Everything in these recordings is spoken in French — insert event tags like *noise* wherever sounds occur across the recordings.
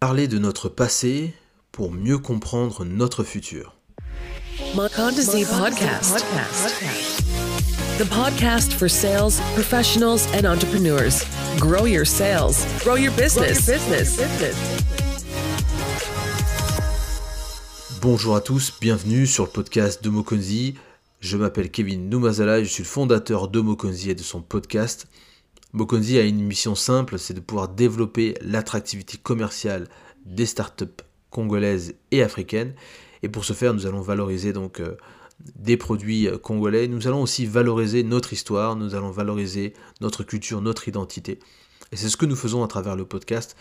Parler de notre passé pour mieux comprendre notre futur. Makandazi Podcast. The podcast for sales professionals and entrepreneurs. Grow your sales, grow your business. business. Bonjour à tous, bienvenue sur le podcast de Mokonzi. Je m'appelle Kevin Noumazala et je suis le fondateur de Mokonzi et de son podcast. Mokonzi a une mission simple, c'est de pouvoir développer l'attractivité commerciale des startups congolaises et africaines. Et pour ce faire, nous allons valoriser donc euh, des produits euh, congolais. Nous allons aussi valoriser notre histoire, nous allons valoriser notre culture, notre identité. Et c'est ce que nous faisons à travers le podcast.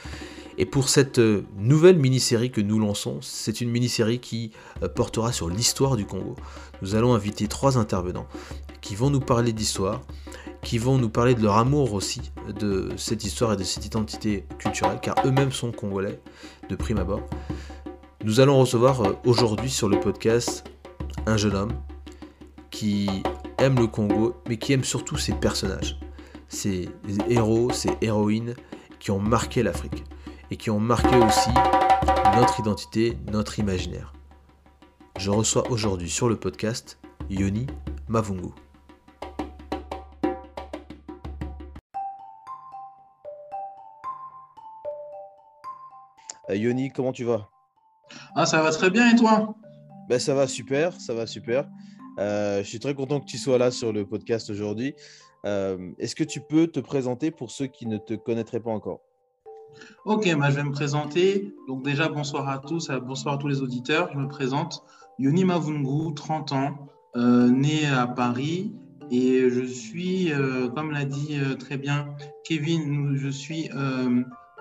Et pour cette euh, nouvelle mini-série que nous lançons, c'est une mini-série qui portera sur l'histoire du Congo. Nous allons inviter trois intervenants qui vont nous parler d'histoire, qui vont nous parler de leur amour aussi de cette histoire et de cette identité culturelle, car eux-mêmes sont congolais de prime abord. Nous allons recevoir euh, aujourd'hui sur le podcast un jeune homme qui aime le Congo, mais qui aime surtout ses personnages, ses héros, ses héroïnes qui ont marqué l'Afrique et qui ont marqué aussi notre identité, notre imaginaire. Je reçois aujourd'hui sur le podcast Yoni Mavungu. Yoni, comment tu vas? Ah, ça va très bien et toi? Ben, Ça va super, ça va super. Euh, je suis très content que tu sois là sur le podcast aujourd'hui. Euh, est-ce que tu peux te présenter pour ceux qui ne te connaîtraient pas encore? Ok, bah, je vais me présenter. Donc déjà, bonsoir à tous, bonsoir à tous les auditeurs. Je me présente. Yoni Mavungu, 30 ans, né à Paris. Et je suis, comme l'a dit très bien Kevin, je suis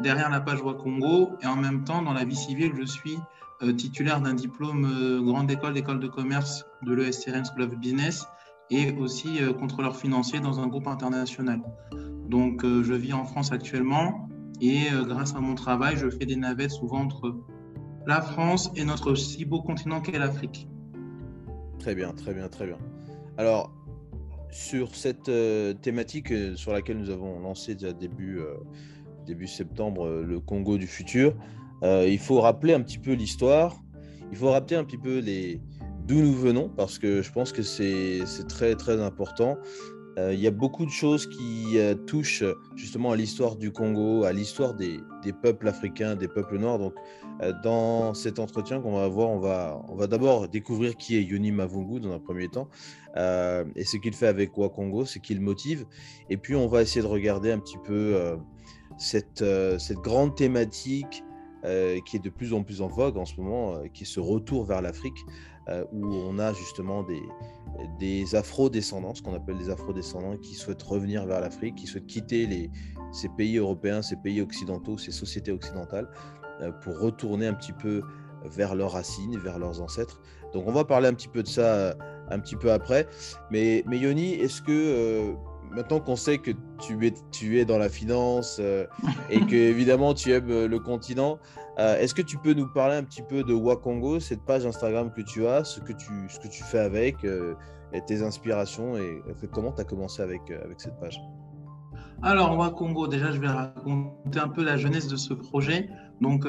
derrière la page Congo et en même temps, dans la vie civile, je suis euh, titulaire d'un diplôme euh, grande école d'école de commerce de l'ESTRN School of Business et aussi euh, contrôleur financier dans un groupe international. Donc, je vis en France actuellement et grâce à mon travail, je fais des navettes souvent entre la France et notre si beau continent qu'est l'Afrique. Très bien, très bien, très bien. Alors, sur cette thématique sur laquelle nous avons lancé déjà début début septembre, euh, le Congo du futur. Euh, il faut rappeler un petit peu l'histoire. Il faut rappeler un petit peu les d'où nous venons parce que je pense que c'est très très important. Euh, il y a beaucoup de choses qui touchent justement à l'histoire du Congo, à l'histoire des, peuples africains, des peuples noirs. Donc, dans cet entretien qu'on va avoir, on va, on va d'abord découvrir qui est Yoni Mavungu dans un premier temps et ce qu'il fait avec Wakongo, ce qu'il motive. Et puis, on va essayer de regarder un petit peu cette, euh, cette grande thématique euh, qui est de plus en plus en vogue en ce moment, euh, qui est ce retour vers l'Afrique, où on a justement des, des afro-descendants, ce qu'on appelle des afro-descendants, qui souhaitent revenir vers l'Afrique, qui souhaitent quitter ces pays européens, ces pays occidentaux, ces sociétés occidentales, pour retourner un petit peu vers leurs racines, vers leurs ancêtres. Donc on va parler un petit peu de ça un petit peu après. Mais, mais Yoni, est-ce que maintenant qu'on sait que tu es, tu es dans la finance euh, et *laughs* que évidemment tu aimes euh, le continent, euh, est-ce que tu peux nous parler un petit peu de Wakongo, cette page Instagram que tu as, ce que tu, ce que tu fais avec, et tes inspirations et comment tu as commencé avec, avec cette page? Alors Wakongo, déjà je vais raconter un peu la jeunesse de ce projet. Donc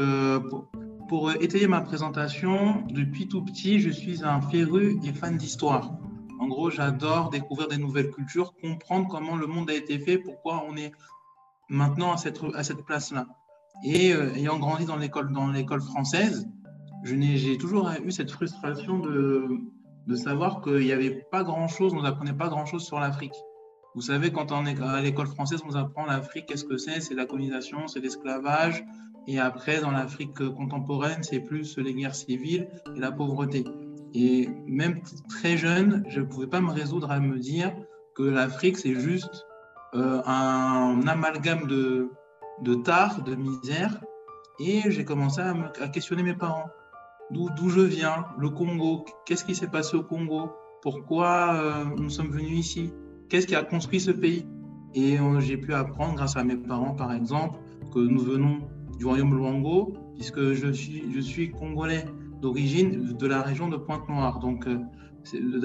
pour, pour étayer ma présentation, depuis tout petit, je suis un féru et fan d'histoire. En gros, j'adore découvrir des nouvelles cultures, comprendre comment le monde a été fait, pourquoi on est maintenant à cette, à cette place-là. Et euh, ayant grandi dans l'école, dans l'école française, j'ai toujours eu cette frustration de, de savoir qu'il n'y avait pas grand-chose, on n'apprenait pas grand-chose sur l'Afrique. Vous savez, quand on est à l'école française, on apprend l'Afrique, qu'est-ce que c'est? C'est la colonisation, c'est l'esclavage. Et après, dans l'Afrique contemporaine, c'est plus les guerres civiles et la pauvreté. Et même très jeune, je ne pouvais pas me résoudre à me dire que l'Afrique, c'est juste euh, un amalgame de, de tard, de misère. Et j'ai commencé à, me, à, questionner mes parents. D'où je viens, le Congo, qu'est-ce qui s'est passé au Congo? Pourquoi euh, nous sommes venus ici? Qu'est-ce qui a construit ce pays? Et euh, j'ai pu apprendre, grâce à mes parents par exemple, que nous venons du royaume Luango, puisque je suis, je suis congolais d'origine de la région de Pointe-Noire. Donc, euh,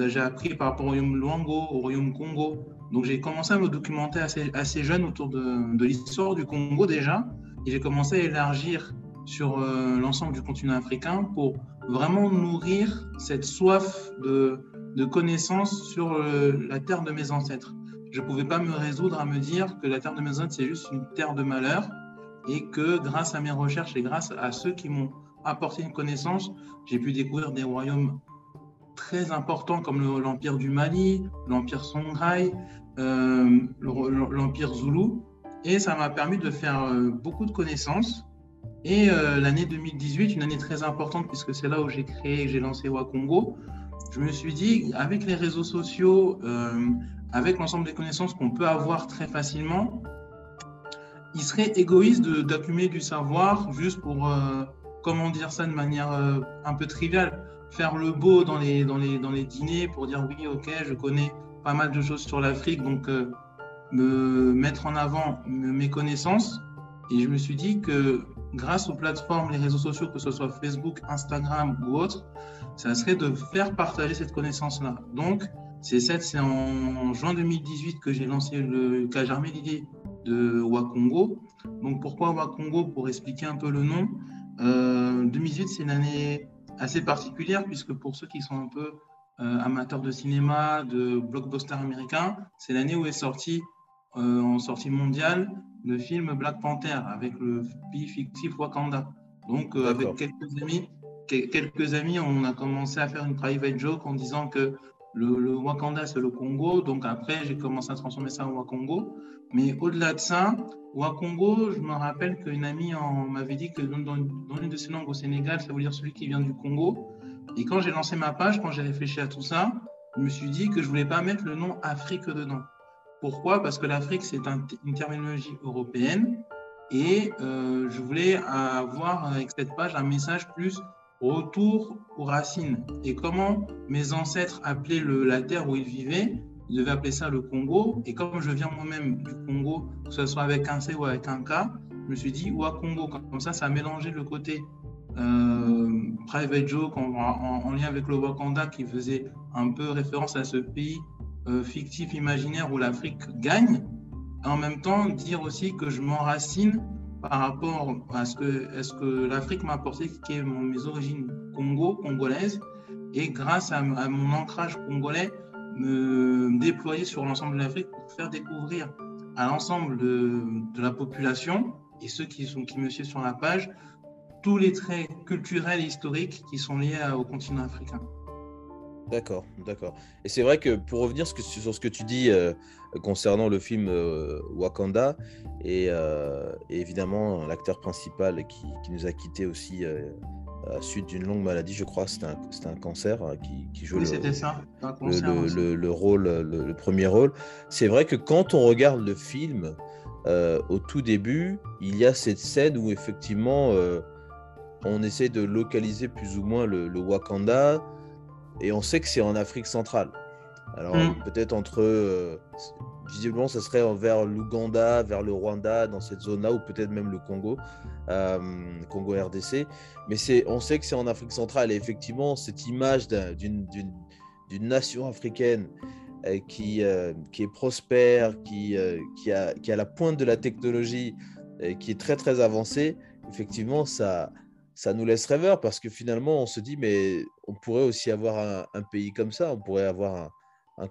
j'ai appris par rapport au royaume Luango, au royaume Congo. Donc, j'ai commencé à me documenter assez, jeune autour de, de l'histoire du Congo déjà. Et j'ai commencé à élargir sur euh, l'ensemble du continent africain pour vraiment nourrir cette soif de, de connaissances sur euh, la terre de mes ancêtres. Je ne pouvais pas me résoudre à me dire que la terre de mes ancêtres, c'est juste une terre de malheur et que grâce à mes recherches et grâce à ceux qui m'ont apporté une connaissance, j'ai pu découvrir des royaumes très importants comme l'Empire du Mali, l'Empire Songhai, euh, l'Empire Zoulou. Et ça m'a permis de faire euh, beaucoup de connaissances. Et euh, l'année 2018, une année très importante puisque c'est là où j'ai créé, j'ai lancé Wakongo, je me suis dit, avec les réseaux sociaux, avec l'ensemble des connaissances qu'on peut avoir très facilement, il serait égoïste d'accumuler du savoir juste pour, comment dire ça de manière un peu triviale faire le beau dans les, dans les, dans les dîners pour dire oui, ok, je connais pas mal de choses sur l'Afrique, donc euh, me mettre en avant mes connaissances. Et je me suis dit que grâce aux plateformes, les réseaux sociaux, que ce soit Facebook, Instagram ou autre, ça serait de faire partager cette connaissance-là. Donc, c'est en juin 2018 que j'ai lancé le, qu'a germé l'idée de Wakongo. Donc, pourquoi Wakongo? Pour expliquer un peu le nom. Euh, 2018, c'est une année assez particulière, puisque pour ceux qui sont un peu euh, amateurs de cinéma, de blockbuster américain, c'est l'année où est sorti euh, en sortie mondiale le film Black Panther avec le pays fictif Wakanda. Donc, euh, avec quelques amis, quelques amis, on a commencé à faire une private joke en disant que le, le Wakanda, c'est le Congo. Donc, après, j'ai commencé à transformer ça en Wakongo. Mais au-delà de ça, Wakongo, je me rappelle qu'une amie m'avait dit que dans, dans, une de ses langues au Sénégal, ça veut dire celui qui vient du Congo. Et quand j'ai lancé ma page, quand j'ai réfléchi à tout ça, je me suis dit que je voulais pas mettre le nom Afrique dedans. Pourquoi? Parce que l'Afrique, c'est une terminologie européenne. Et euh, je voulais avoir avec cette page un message plus retour aux racines. Et comment mes ancêtres appelaient la terre où ils vivaient, je devais appeler ça le Congo. Et comme je viens moi-même du Congo, que ce soit avec un C ou avec un K, je me suis dit, ou Congo. Comme ça, ça a mélangé le côté euh, private joke en, lien avec le Wakanda qui faisait un peu référence à ce pays euh, fictif, imaginaire où l'Afrique gagne. en même temps, dire aussi que je m'enracine par rapport à ce que, l'Afrique m'a apporté, qui est mes origines Congo, congolaises. Et grâce à mon ancrage congolais, me déployer sur l'ensemble de l'Afrique pour faire découvrir à l'ensemble de, la population et ceux qui, sont, qui me suivent sur la page tous les traits culturels et historiques qui sont liés au continent africain. D'accord, d'accord. Et c'est vrai que pour revenir sur ce que tu dis euh, concernant le film euh, Wakanda, et, euh, et évidemment l'acteur principal qui, nous a quittés aussi suite d'une longue maladie, je crois, c'était un, un, cancer hein, qui, qui joue oui, le, ça, le, le, rôle, le, premier rôle. C'est vrai que quand on regarde le film, euh, au tout début, il y a cette scène où effectivement euh, on essaie de localiser plus ou moins le, Wakanda et on sait que c'est en Afrique centrale. Alors mm. peut-être entre, euh, visiblement, ça serait vers l'Ouganda, vers le Rwanda, dans cette zone-là, ou peut-être même le Congo. Euh, Congo RDC. Mais c'est, on sait que c'est en Afrique centrale. Et effectivement, cette image d'une, nation africaine euh, qui, euh, qui est prospère, qui, qui, a, qui a la pointe de la technologie, qui est très très avancée, effectivement, ça, ça nous laisse rêveur parce que finalement, on se dit, mais on pourrait aussi avoir un, pays comme ça, on pourrait avoir un,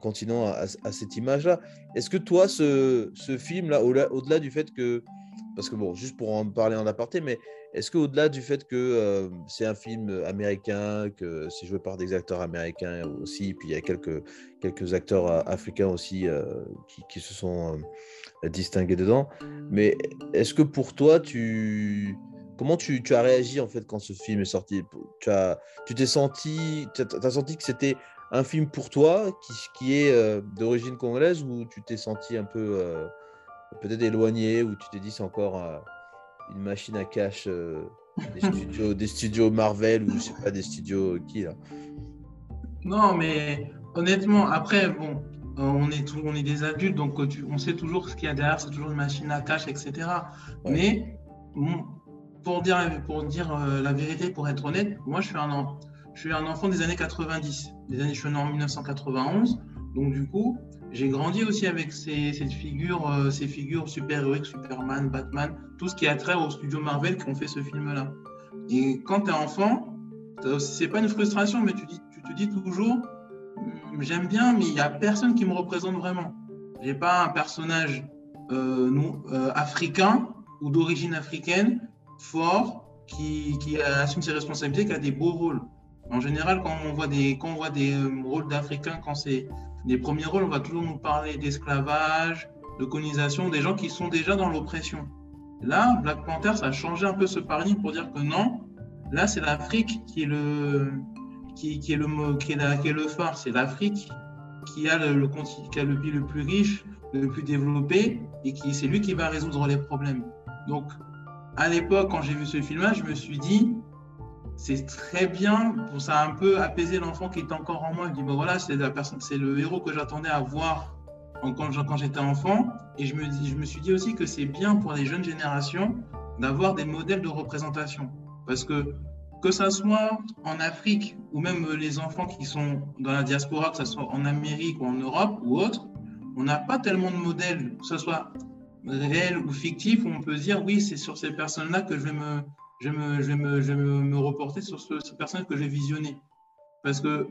continent à, cette image-là. Est-ce que toi, ce, film-là, au-delà du fait que parce que bon, juste pour en parler en aparté, mais est-ce qu'au-delà du fait que euh, c'est un film américain, que c'est joué par des acteurs américains aussi, puis il y a quelques, quelques acteurs euh, africains aussi euh, qui, se sont distingués dedans, mais est-ce que pour toi, tu... Comment tu, tu, as réagi en fait quand ce film est sorti? Tu tu t'es senti, tu senti que c'était un film pour toi qui, qui est d'origine congolaise ou tu t'es senti un peu peut-être éloigné où tu t'es dit c'est encore euh, une machine à cash euh, des, *laughs* studios, des studios Marvel ou je sais pas des studios qui là? Non, mais honnêtement, après, bon, euh, on est, tout, on est des adultes, donc on sait toujours ce qu'il y a derrière, c'est toujours une machine à cash, etc. Mais pour dire, pour dire la vérité, pour être honnête, moi je suis, un, je suis un enfant des années 90. Des années, je en 1991, donc du coup, j'ai grandi aussi avec ces, cette euh, ces figures super-héroïques, Superman, Batman, tout ce qui a trait au studio Marvel qui ont fait ce film-là. Et quand tu es enfant, c'est pas une frustration, mais tu, te dis toujours, hmm, j'aime bien, mais il n'y a personne qui me représente vraiment. J'ai pas un personnage euh, euh, africain ou d'origine africaine fort qui, qui, assume ses responsabilités, qui a des beaux rôles. En général, quand on voit des, des rôles d'Africains, quand c'est des premiers rôles, on va toujours nous parler d'esclavage, de colonisation, des gens qui sont déjà dans l'oppression. Là, Black Panther, ça a changé un peu ce paradigme pour dire que non, là, c'est l'Afrique qui est le, qui, qui, est le, qui, est le phare. C'est l'Afrique qui a le, le, qui a le pays le plus riche, le plus développé, et qui c'est lui qui va résoudre les problèmes. Donc, à l'époque, quand j'ai vu ce film-là, je me suis dit, c'est très bien. Pour ça un peu apaisé l'enfant qui est encore en moi. Il dit bon voilà, c'est la personne, c'est le héros que j'attendais à voir quand, j'étais enfant. Et je me, je me suis dit aussi que c'est bien pour les jeunes générations d'avoir des modèles de représentation. Parce que que ça soit en Afrique ou même les enfants qui sont dans la diaspora, que ce soit en Amérique ou en Europe ou autre, on n'a pas tellement de modèles, que ce soit réel ou fictif, où on peut dire oui, c'est sur ces personnes-là que je vais me, je vais me, vais me, reporter sur ce, personnage que j'ai visionné. Parce que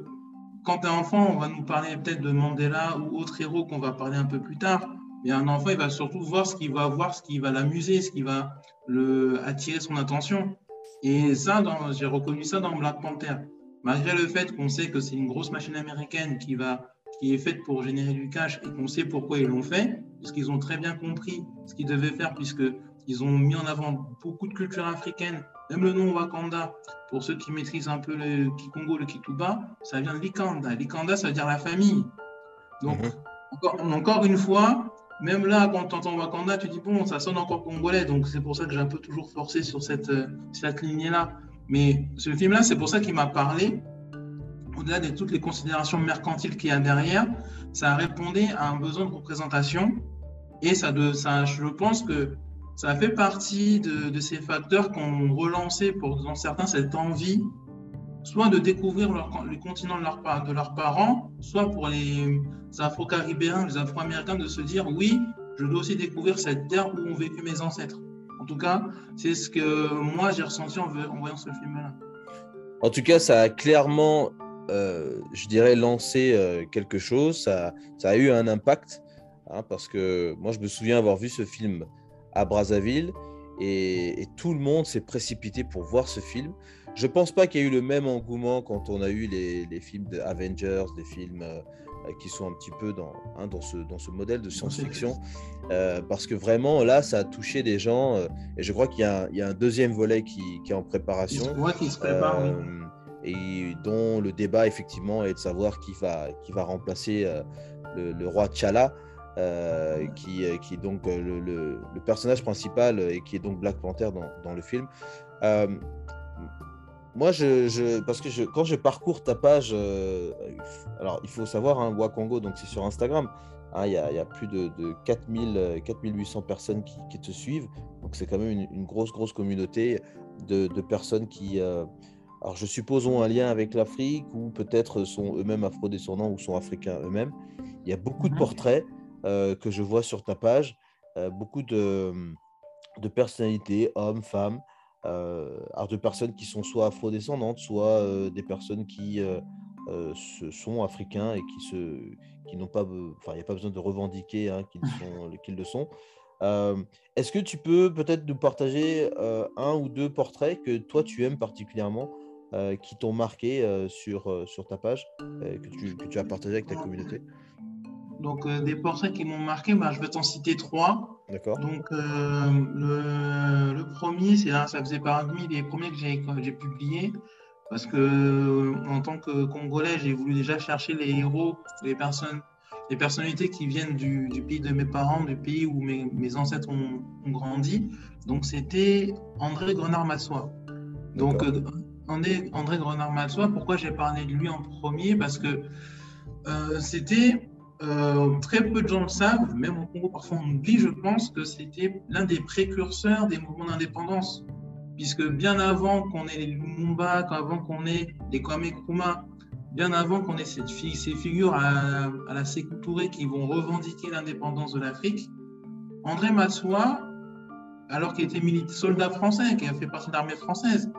quand tu es enfant, on va nous parler peut-être de Mandela ou autres héros qu'on va parler un peu plus tard. Mais un enfant, il va surtout voir ce qui va voir, ce qui va l'amuser, ce qui va attirer son attention. Et ça, j'ai reconnu ça dans Black Panther. Malgré le fait qu'on sait que c'est une grosse machine américaine qui, va, qui est faite pour générer du cash et qu'on sait pourquoi ils l'ont fait, parce qu'ils ont très bien compris ce qu'ils devaient faire, puisque ils ont mis en avant beaucoup de cultures africaines, même le nom Wakanda, pour ceux qui maîtrisent un peu le Kikongo, le Kituba, ça vient de Likanda. Likanda, ça veut dire la famille. Donc, mhm. encore, une fois, même là, quand tu entends Wakanda, tu dis, bon, ça sonne encore congolais. Donc, c'est pour ça que j'ai un peu toujours forcé sur cette, euh, cette lignée-là. Mais ce film-là, c'est pour ça qu'il m'a parlé. Au-delà de toutes les considérations mercantiles qu'il y a derrière, ça répondait à un besoin de représentation. Et ça, de, ça, je pense que ça fait partie de, ces facteurs qui ont relancé pour dans certains cette envie, soit de découvrir le continent de, leur, de leurs parents, soit pour les Afro-Caribéens, les Afro-Américains, de se dire oui, je dois aussi découvrir cette terre où ont vécu mes ancêtres. En tout cas, c'est ce que moi j'ai ressenti en, voyant ce film-là. En tout cas, ça a clairement, euh, je dirais, lancé euh, quelque chose. Ça, ça, a eu un impact. Hein, parce que moi, je me souviens avoir vu ce film à Brazzaville et, tout le monde s'est précipité pour voir ce film. Je pense pas qu'il y ait eu le même engouement quand on a eu les, les films d'Avengers, des films euh, qui sont un petit peu dans, hein, dans, ce, dans ce modèle de science-fiction, euh, parce que vraiment là, ça a touché des gens, euh, et je crois qu'il y, y, a un deuxième volet qui, qui est en préparation. qui se prépare, oui. Et dont le débat effectivement est de savoir qui va, qui va remplacer le, le, roi T'Challa. Euh, qui, euh, qui, est donc euh, le, le, personnage principal et qui est donc Black Panther dans, dans le film. moi, je, je, parce que je, quand je parcours ta page, alors il faut savoir, hein, Wakongo, donc c'est sur Instagram, hein, il y, y, a plus de, de 4000, 4800 personnes qui, qui, te suivent, donc c'est quand même une, une, grosse, grosse communauté de, de personnes qui, alors je suppose, ont un lien avec l'Afrique ou peut-être sont eux-mêmes afro-descendants ou sont africains eux-mêmes. Il y a beaucoup de portraits. Euh, que je vois sur ta page. Euh, beaucoup de, de, personnalités, hommes, femmes, euh, de personnes qui sont soit afrodescendantes, soit des personnes qui sont africains et qui, se, qui n'ont pas, enfin, il n'y a pas besoin de revendiquer hein, qu'ils, *laughs* sont, qu'ils le sont. est-ce que tu peux peut-être nous partager un ou deux portraits que toi tu aimes particulièrement, qui t'ont marqué sur, sur ta page, que tu, que, tu, as partagé avec ta communauté? Donc, euh, des portraits qui m'ont marqué, bah, je vais t'en citer trois. D'accord. Donc, euh, le, le, premier, c'est ça faisait parmi les premiers que j'ai, j'ai publiés. Parce que, en tant que Congolais, j'ai voulu déjà chercher les héros, les personnes, les personnalités qui viennent du, du pays de mes parents, du pays où mes, mes ancêtres ont, ont, grandi. Donc, c'était André Grenard-Massois. Donc, euh, André, André Grenard-Massois, pourquoi j'ai parlé de lui en premier? Parce que euh, c'était euh, très peu de gens le savent, même au Congo, parfois on oublie, je pense, que c'était l'un des précurseurs des mouvements d'indépendance. Puisque bien avant qu'on ait les Lumumba, avant qu'on ait les Kwame Nkrumah, bien avant qu'on ait ces figures à, la Sékou qui vont revendiquer l'indépendance de l'Afrique, André Massoua, alors qu'il était soldat français, qui a fait partie de l'armée française,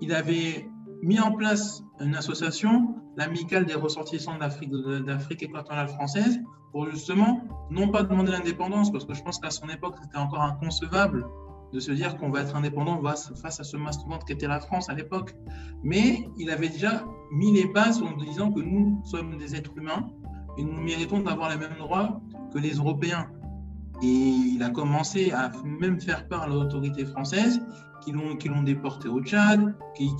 il avait mis en place une association, l'amicale des ressortissants d'Afrique équatoriale française, pour justement non pas demander l'indépendance, parce que je pense qu'à son époque, c'était encore inconcevable de se dire qu'on va être indépendant face à ce mastodonte qu'était la France à l'époque. Mais il avait déjà mis les bases en disant que nous sommes des êtres humains et nous méritons d'avoir les mêmes droits que les Européens. Et il a commencé à même faire peur à l'autorité française qui l'ont déporté au Tchad, qui,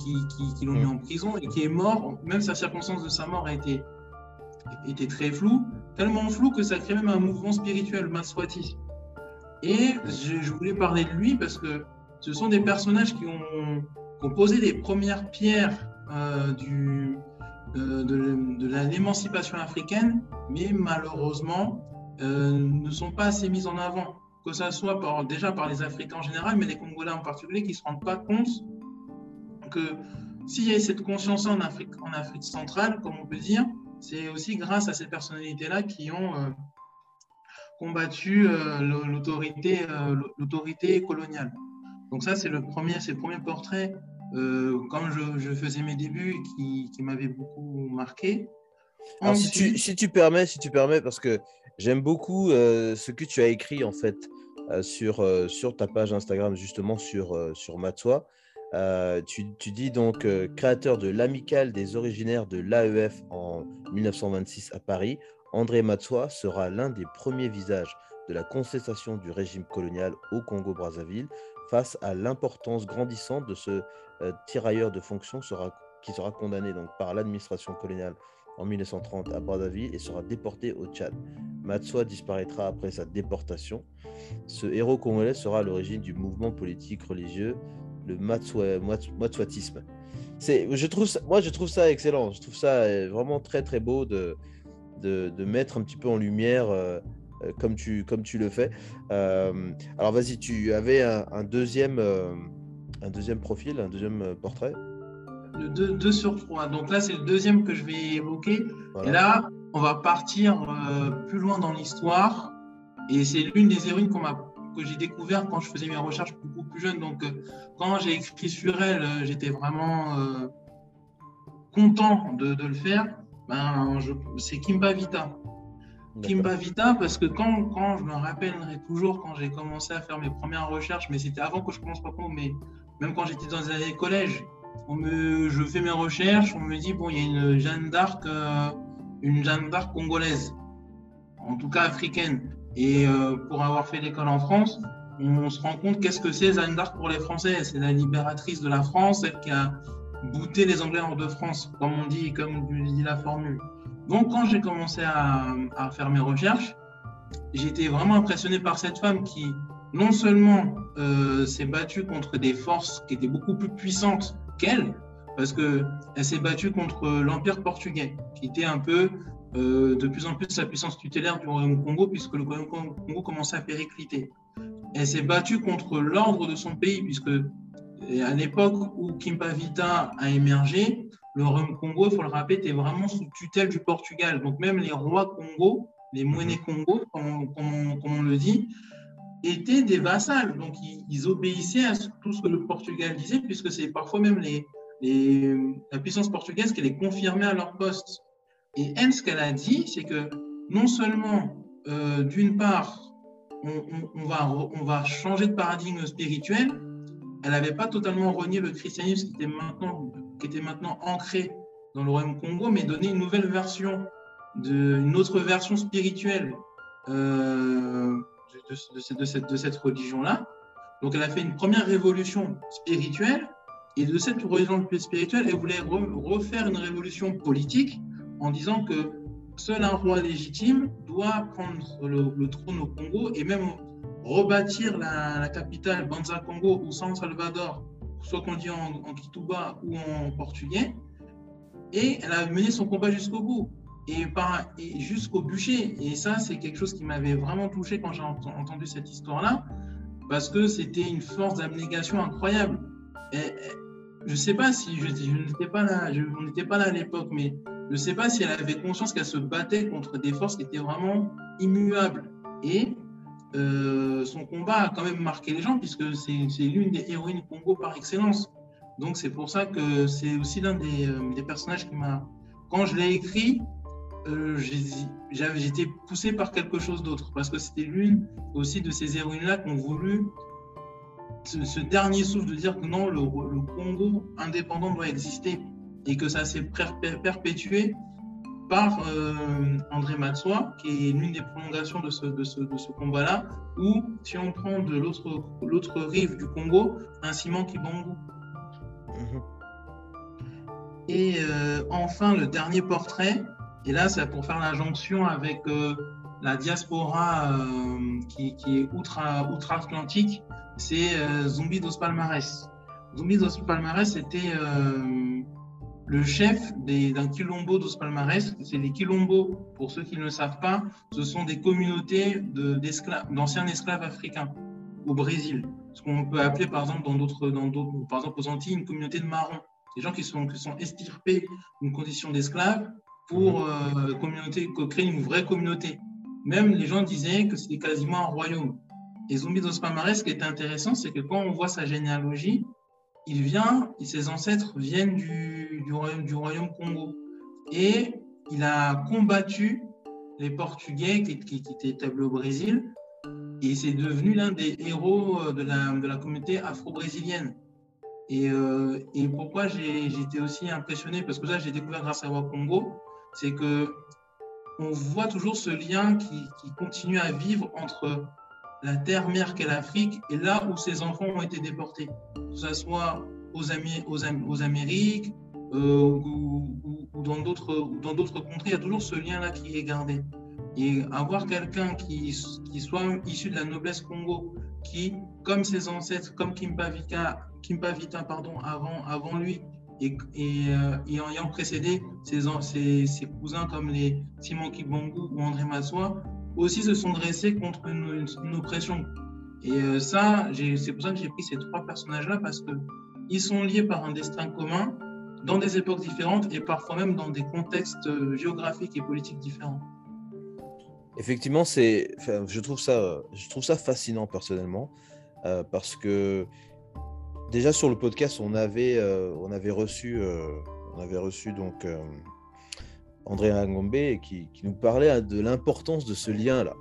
qui, l'ont mis en prison et qui est mort. Même sa circonstance de sa mort a été, était très floue, tellement floue que ça crée même un mouvement spirituel, Maswati. Et je, voulais parler de lui parce que ce sont des personnages qui ont, posé les premières pierres euh, du, euh, de, l'émancipation africaine, mais malheureusement euh, ne sont pas assez mis en avant, que ce soit par, déjà par les Africains en général, mais les Congolais en particulier, qui ne se rendent pas compte que s'il y a cette conscience en Afrique, en Afrique centrale, comme on peut dire, c'est aussi grâce à ces personnalités-là qui ont combattu euh, l'autorité euh, l'autorité coloniale. Donc ça, c'est le premier, c'est le premier portrait, euh, quand je, faisais mes débuts, qui, qui m'avait beaucoup marqué. Alors, si, tu, si, tu, permets, si tu permets, parce que j'aime beaucoup ce que tu as écrit en fait sur, sur ta page Instagram, justement sur, sur Matsoi. tu, tu, dis donc créateur de l'amicale des originaires de l'AEF en 1926 à Paris, André Matsoi sera l'un des premiers visages de la contestation du régime colonial au Congo-Brazzaville face à l'importance grandissante de ce tirailleur de fonction qui sera condamné donc, par l'administration coloniale en 1930 à Brazzaville et sera déporté au Tchad. Matsoi disparaîtra après sa déportation. Ce héros congolais sera à l'origine du mouvement politique religieux, le trouve moi, je trouve ça excellent. Je trouve ça euh, vraiment très, très beau de, de, mettre un petit peu en lumière euh, euh, comme, tu, comme tu le fais. Alors vas-y, tu avais un, deuxième, un deuxième profil, un deuxième portrait? Deux, deux, sur trois. Donc là, c'est le deuxième que je vais évoquer. Et là, on va partir plus loin dans l'histoire. Et c'est l'une des héroïnes que j'ai découvert quand je faisais mes recherches beaucoup plus jeune. Donc, quand j'ai écrit sur elle, j'étais vraiment content de, de, le faire ben, c'est Kimba Vita. Kimba Vita, parce que quand, quand je me rappellerai toujours quand j'ai commencé à faire mes premières recherches, mais c'était avant que je commence pas mais même quand j'étais dans les années collège, on me, je fais mes recherches, on me dit bon, il y a une Jeanne d'Arc, euh, une Jeanne d'Arc congolaise, en tout cas africaine. Et euh, pour avoir fait l'école en France, on se rend compte qu'est-ce que c'est Jeanne d'Arc pour les Français. C'est la libératrice de la France, celle qui a bouter les Anglais hors de France, comme on dit, comme dit la formule. Donc, quand j'ai commencé à, faire mes recherches, été vraiment impressionné par cette femme qui, non seulement euh, s'est battue contre des forces qui étaient beaucoup plus puissantes qu'elle, parce qu'elle s'est battue contre l'Empire portugais, qui était un peu euh, de plus en plus sa puissance tutélaire du Royaume Congo, puisque le Royaume Congo commençait à péricliter. Elle s'est battue contre l'ordre de son pays, puisque et à l'époque où Kimpavita a émergé, le Royaume Congo, il faut le rappeler, était vraiment sous tutelle du Portugal. Donc même les rois Congo, les monnaies Congo, comme on, le dit, étaient des vassals. Donc ils, obéissaient à tout ce que le Portugal disait, puisque c'est parfois même les, la puissance portugaise qui les confirmait à leur poste. Et elle, ce qu'elle a dit, c'est que non seulement, euh, d'une part, on, va, on va changer de paradigme spirituel, elle n'avait pas totalement renié le christianisme qui était maintenant, qui était maintenant ancré dans le royaume Congo, mais donné une nouvelle version, de, une autre version spirituelle euh, de, cette, religion-là. Donc elle a fait une première révolution spirituelle, et de cette révolution spirituelle, elle voulait refaire une révolution politique en disant que seul un roi légitime doit prendre le, le trône au Congo et même rebâtir la, capitale Banza Congo ou San Salvador, soit qu'on dit en, en Kituba ou en portugais. Et elle a mené son combat jusqu'au bout et, jusqu'au bûcher. Et ça, c'est quelque chose qui m'avait vraiment touché quand j'ai entendu cette histoire-là, parce que c'était une force d'abnégation incroyable. Je ne sais pas si je, je n'étais pas là, je, on pas là à l'époque, mais ne sais pas si elle avait conscience qu'elle se battait contre des forces qui étaient vraiment immuables. Et euh, son combat a quand même marqué les gens, puisque c'est l'une des héroïnes Congo par excellence. Donc c'est pour ça que c'est aussi l'un des, euh, des, personnages qui m'a... Quand je l'ai écrit, euh, j'étais poussé par quelque chose d'autre, parce que c'était l'une aussi de ces héroïnes-là qui ont voulu ce, dernier souffle de dire que non, le, le Congo indépendant doit exister et que ça s'est perpétué par euh, André Matsois, qui est l'une des prolongations de ce, de ce, de ce combat-là, ou si on prend de l'autre rive du Congo, un Simon Kibongo. Mhm. Et euh, enfin, le dernier portrait, et là, c'est pour faire la jonction avec euh, la diaspora qui, qui, est outre-Atlantique, c'est Zombi dos Palmares. Zombi dos Palmares, c'était le chef d'un quilombo dos Palmares. C'est les quilombos, pour ceux qui ne le savent pas, ce sont des communautés d'anciens esclaves africains au Brésil. Ce qu'on peut appeler par exemple dans d'autres, par exemple aux Antilles, une communauté de marrons. Des gens qui sont, qui sont estirpés d'une condition d'esclave pour mhm. euh, communauté, créer une vraie communauté. Même les gens disaient que c'était quasiment un royaume. Et Zombi dos Palmares, ce qui est intéressant, c'est que quand on voit sa généalogie, il vient, ses ancêtres viennent du, royaume, du royaume Congo. Et il a combattu les Portugais qui, étaient établis au Brésil. Et c'est devenu l'un des héros euh, de la, de la communauté afro-brésilienne. Et, euh, et, pourquoi j'ai été aussi impressionné, parce que ça j'ai découvert grâce à Wakongo, c'est que on voit toujours ce lien qui, continue à vivre entre la terre-mère qu'est l'Afrique et là où ses enfants ont été déportés, que ce soit aux, Amériques euh, ou, dans d'autres contrées, il y a toujours ce lien-là qui est gardé. Et avoir quelqu'un qui, soit issu de la noblesse Congo, qui, comme ses ancêtres, comme Kimpa Vita, Vita pardon, avant lui, et, euh, ayant précédé ses, cousins comme les Simon Kibongu ou André Massoua, aussi se sont dressés contre une, oppression. Et euh, ça, c'est pour ça que j'ai pris ces trois personnages-là, parce qu'ils sont liés par un destin commun, dans des époques différentes et parfois même dans des contextes euh, géographiques et politiques différents. Effectivement, je trouve ça, je trouve ça fascinant personnellement, parce que déjà sur le podcast, on avait, on avait reçu, on avait reçu donc André Ngombe, qui, qui, nous parlait hein, de l'importance de ce lien-là.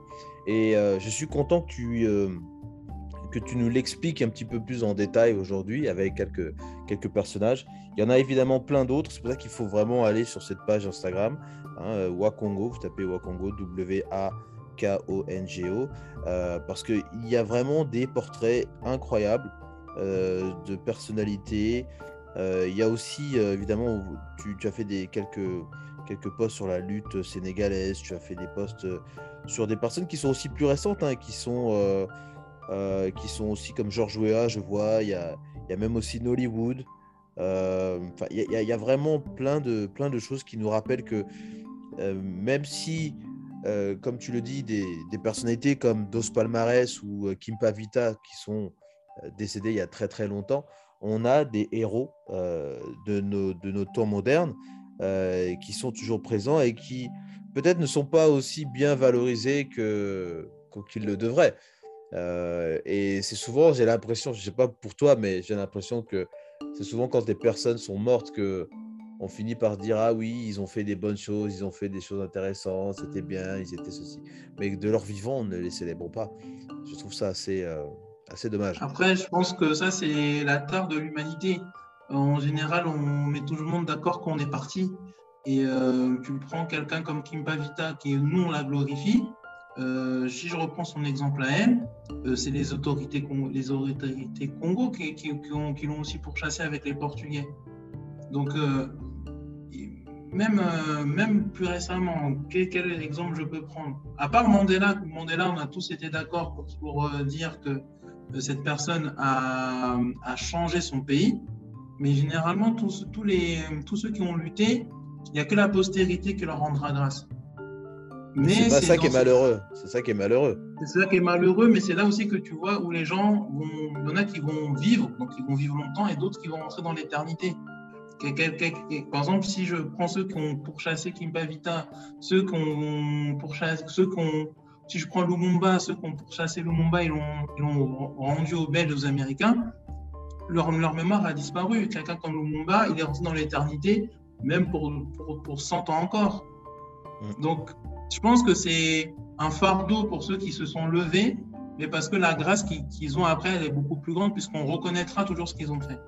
Et euh, je suis content que tu, euh, que tu nous l'expliques un petit peu plus en détail aujourd'hui avec quelques, quelques personnages. Il y en a évidemment plein d'autres, c'est pour ça qu'il faut vraiment aller sur cette page Instagram, hein, euh, Wakongo, vous tapez Wakongo, W-A-K-O-N-G-O, parce qu'il y a vraiment des portraits incroyables de personnalités. il y a aussi, évidemment, tu, as fait des, quelques quelques posts sur la lutte sénégalaise, tu as fait des posts euh, sur des personnes qui sont aussi plus récentes, hein, qui, sont, euh, euh, qui sont aussi comme Georges Weah, je vois, il y a, y a, même aussi Nollywood. Il y, a vraiment plein de, plein de choses qui nous rappellent que même si, comme tu le dis, des, des, personnalités comme Dos Palmares ou Kimpa Vita qui sont décédés il y a très très longtemps, on a des héros de, nos, de nos temps modernes euh, qui sont toujours présents et qui peut-être ne sont pas aussi bien valorisés que qu'ils le devraient. Euh, et c'est souvent, j'ai l'impression, je sais pas pour toi, mais j'ai l'impression que c'est souvent quand des personnes sont mortes que on finit par dire ah oui, ils ont fait des bonnes choses, ils ont fait des choses intéressantes, c'était bien, ils étaient ceci. Mais de leur vivant, on ne les célèbre pas. Je trouve ça assez, euh, assez dommage. Après, je pense que ça, c'est la tare de l'humanité. En général, on met tout le monde d'accord quand on est parti. Et euh, tu prends quelqu'un comme Kimpa Vita, qui nous, on la glorifie. Euh, si je reprends son exemple à elle, euh, c'est les autorités, les autorités Congo qui, qui, qui l'ont aussi pourchassé avec les Portugais. Donc, même, même plus récemment, quel, exemple je peux prendre? À part Mandela, Mandela, on a tous été d'accord pour dire que cette personne a, a, changé son pays. Mais généralement, tous, tous, les, tous ceux qui ont lutté, il n'y a que la postérité qui leur rendra grâce. Mais c'est ça qui est malheureux. C'est ça qui est malheureux. C'est ça qui est malheureux, mais c'est là aussi que tu vois où les gens vont. Il y en a qui vont vivre, donc ils vont vivre longtemps, et d'autres qui vont entrer dans l'éternité. Par exemple, si je prends ceux qui ont pourchassé Kimba Vita, ceux qui ont pourchassé, ceux qui ont, si je prends Lumumba, ceux qui ont pourchassé Lumumba, ils l'ont rendu aux Belges, aux Américains, leur, leur mémoire a disparu. Quelqu'un comme Lumumba, il est rentré dans l'éternité, même pour, pour, pour 100 ans encore. Mm. Donc, je pense que c'est un fardeau pour ceux qui se sont levés, mais parce que la grâce qu'ils ont après, elle est beaucoup plus grande, puisqu'on reconnaîtra toujours ce qu'ils ont fait.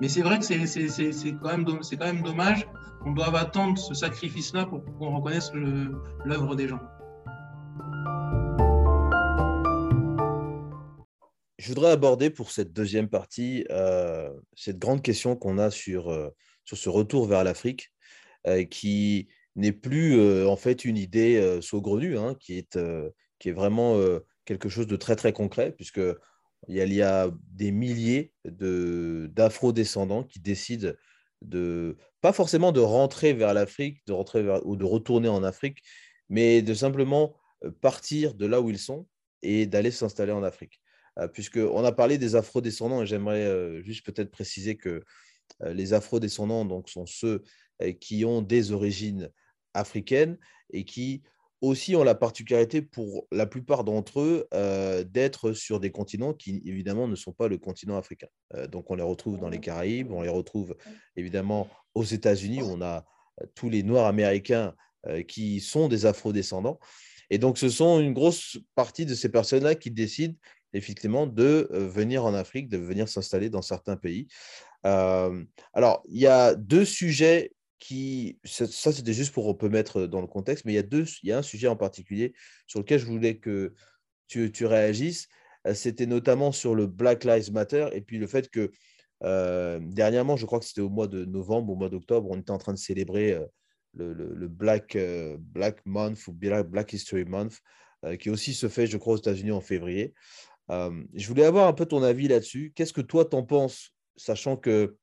Mais c'est vrai que c'est quand, quand même dommage qu'on doive attendre ce sacrifice-là pour qu'on reconnaisse l'œuvre des gens. Je voudrais aborder pour cette deuxième partie euh, cette grande question qu'on a sur, euh, sur ce retour vers l'Afrique, euh, qui n'est plus en fait une idée saugrenue, hein, qui, est, qui est vraiment quelque chose de très très concret, puisque il y a, des milliers d'afro-descendants qui décident de, pas forcément de rentrer vers l'Afrique, de rentrer ou de retourner en Afrique, mais de simplement partir de là où ils sont et d'aller s'installer en Afrique. Puisqu'on a parlé des afro-descendants, et j'aimerais juste peut-être préciser que les afro-descendants donc, sont ceux qui ont des origines africaines et qui aussi ont la particularité pour la plupart d'entre eux euh, d'être sur des continents qui évidemment ne sont pas le continent africain. Euh, donc on les retrouve dans les Caraïbes, on les retrouve évidemment aux États-Unis, où on a euh, tous les Noirs américains qui sont des afro-descendants. Et donc ce sont une grosse partie de ces personnes-là qui décident effectivement de venir en Afrique, de venir s'installer dans certains pays. alors il y a deux sujets qui, ça, c'était juste pour on peut mettre dans le contexte, mais il y, a deux, il y a un sujet en particulier sur lequel je voulais que tu, tu réagisses. Euh, c'était notamment sur le Black Lives Matter et puis le fait que euh, dernièrement, je crois que c'était au mois de novembre, au mois d'octobre, on était en train de célébrer euh, le, le, Black, Black Month ou Black History Month, qui aussi se fait, je crois, aux États-Unis en février. Je voulais avoir un peu ton avis là-dessus. Qu'est-ce que toi t'en penses, sachant que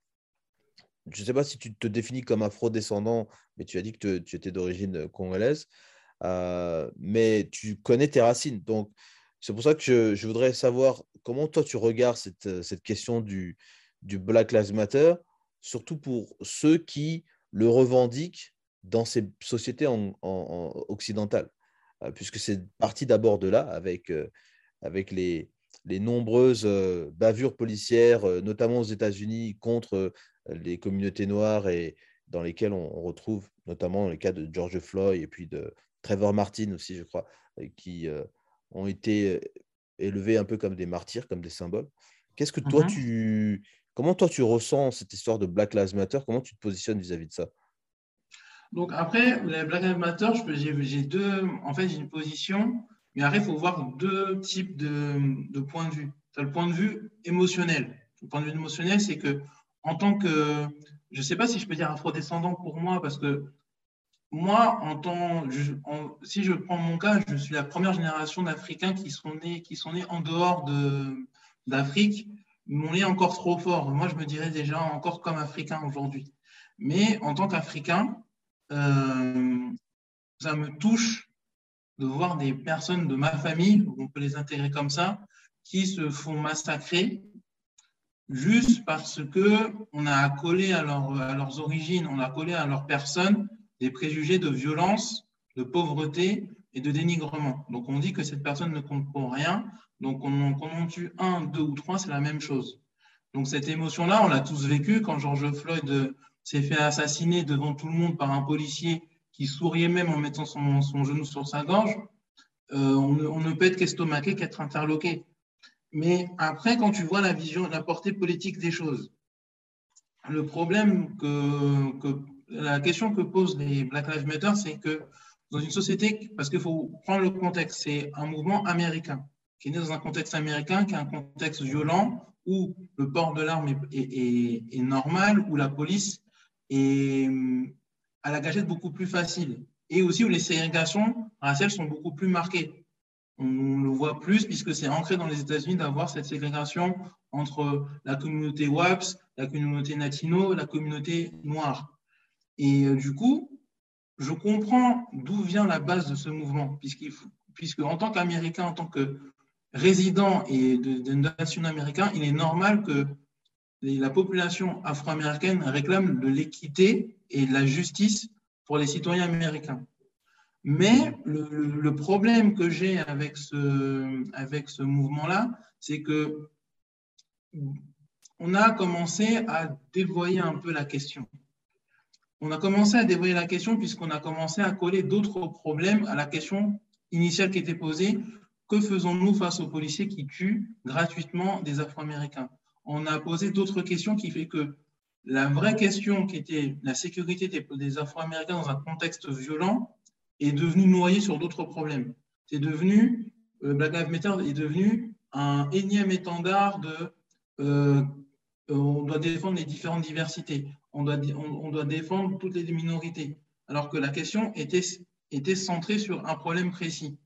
je ne sais pas si tu te définis comme afro-descendant, mais tu as dit que tu étais d'origine euh, congolaise, euh, mais tu connais tes racines. Donc, c'est pour ça que je, voudrais savoir comment toi tu regardes cette, euh, question du, du, Black Lives Matter, surtout pour ceux qui le revendiquent dans ces sociétés en, occidentales, puisque c'est parti d'abord de là, avec, avec les, les nombreuses bavures policières, notamment aux États-Unis, contre les communautés noires et dans lesquelles on, retrouve notamment les cas de George Floyd et puis de Trevor Martin aussi, je crois, qui ont été élevés un peu comme des martyrs, comme des symboles. Qu'est-ce que toi, mmh tu... Comment toi, tu ressens cette histoire de Black Lives Matter? Comment tu te positionnes vis-à-vis de ça? Donc après, les Black Lives Matter, j'ai deux... En fait, j'ai une position, mais après, il faut voir deux types de, de points de vue. As le point de vue émotionnel. Le point de vue émotionnel, c'est que en tant que, je ne sais pas si je peux dire afrodescendant pour moi, parce que moi, en tant, si je prends mon cas, je suis la première génération d'Africains qui sont nés, qui sont nés en dehors d'Afrique. Mon lien est encore trop fort. Moi, je me dirais déjà encore comme Africain aujourd'hui. Mais en tant qu'Africain, euh, ça me touche de voir des personnes de ma famille, on peut les intégrer comme ça, qui se font massacrer juste parce que on a accolé à, leurs origines, on a accolé à leur personne des préjugés de violence, de pauvreté et de dénigrement. Donc on dit que cette personne ne compte pour rien. Donc on, en tue un, deux ou trois, c'est la même chose. Donc cette émotion-là, on l'a tous vécue quand George Floyd s'est fait assassiner devant tout le monde par un policier qui souriait même en mettant son, genou sur sa gorge. Euh, on, ne peut être qu'estomaqué qu'être interloqué. Mais après, quand tu vois la vision, la portée politique des choses, le problème que, la question que posent les Black Lives Matter, c'est que dans une société, parce qu'il faut prendre le contexte, c'est un mouvement américain qui est né dans un contexte américain, qui est un contexte violent où le port de l'arme est, normal, où la police est à la gâchette beaucoup plus facile, et aussi où les ségrégations raciales sont beaucoup plus marquées on le voit plus puisque c'est ancré dans les États-Unis d'avoir cette ségrégation entre la communauté WAPS, la communauté latino, la communauté noire. Et euh, du coup, je comprends d'où vient la base de ce mouvement, puisque en tant qu'Américain, en tant que résident et de, de nation américain, il est normal que la population afro-américaine réclame de l'équité et de la justice pour les citoyens américains. Mais le, problème que j'ai avec ce, avec ce mouvement-là, c'est que on a commencé à dévoyer un peu la question. On a commencé à dévoyer la question puisqu'on a commencé à coller d'autres problèmes à la question initiale qui était posée. Que faisons-nous face aux policiers qui tuent gratuitement des Afro-Américains? On a posé d'autres questions qui fait que la vraie question qui était la sécurité des, Afro-Américains dans un contexte violent est devenue noyée sur d'autres problèmes. C'est devenu, euh, Black Lives Matter est devenu un énième étendard de euh, euh, on doit défendre les différentes diversités, on doit, on, doit défendre toutes les minorités, alors que la question était, était centrée sur un problème précis.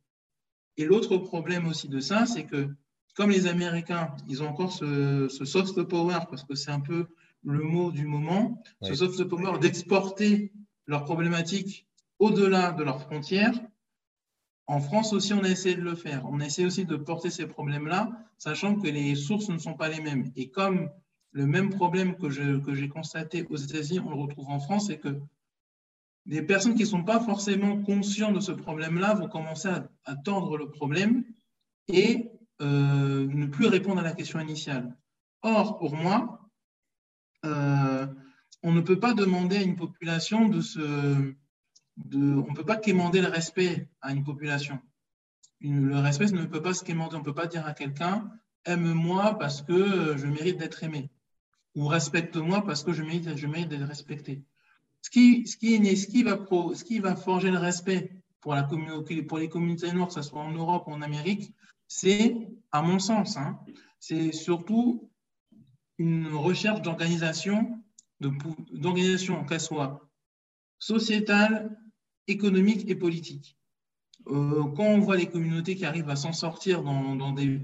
Et l'autre problème aussi de ça, c'est que comme les Américains, ils ont encore ce, soft power, parce que c'est un peu le mot du moment, ce soft power d'exporter leurs problématiques au-delà de leurs frontières. En France aussi, on a essayé de le faire. On a essayé aussi de porter ces problèmes-là, sachant que les sources ne sont pas les mêmes. Et comme le même problème que j'ai que constaté aux États-Unis, on le retrouve en France, c'est que des personnes qui ne sont pas forcément conscientes de ce problème-là vont commencer à, tendre le problème et euh, ne plus répondre à la question initiale. Or, pour moi, euh, on ne peut pas demander à une population de se... On ne peut pas quémander le respect à une population. le respect ne peut pas se quémander. On ne peut pas dire à quelqu'un aime-moi parce que je mérite d'être aimé ou respecte-moi parce que je mérite, je mérite d'être respecté. Ce qui, va forger le respect pour, la pour les communautés noires, que ce soit en Europe ou en Amérique, c'est, à mon sens, hein, c'est surtout une recherche d'organisation, d'organisation, qu'elle soit sociétale, économique et politique. Euh, quand on voit les communautés qui arrivent à s'en sortir dans, des,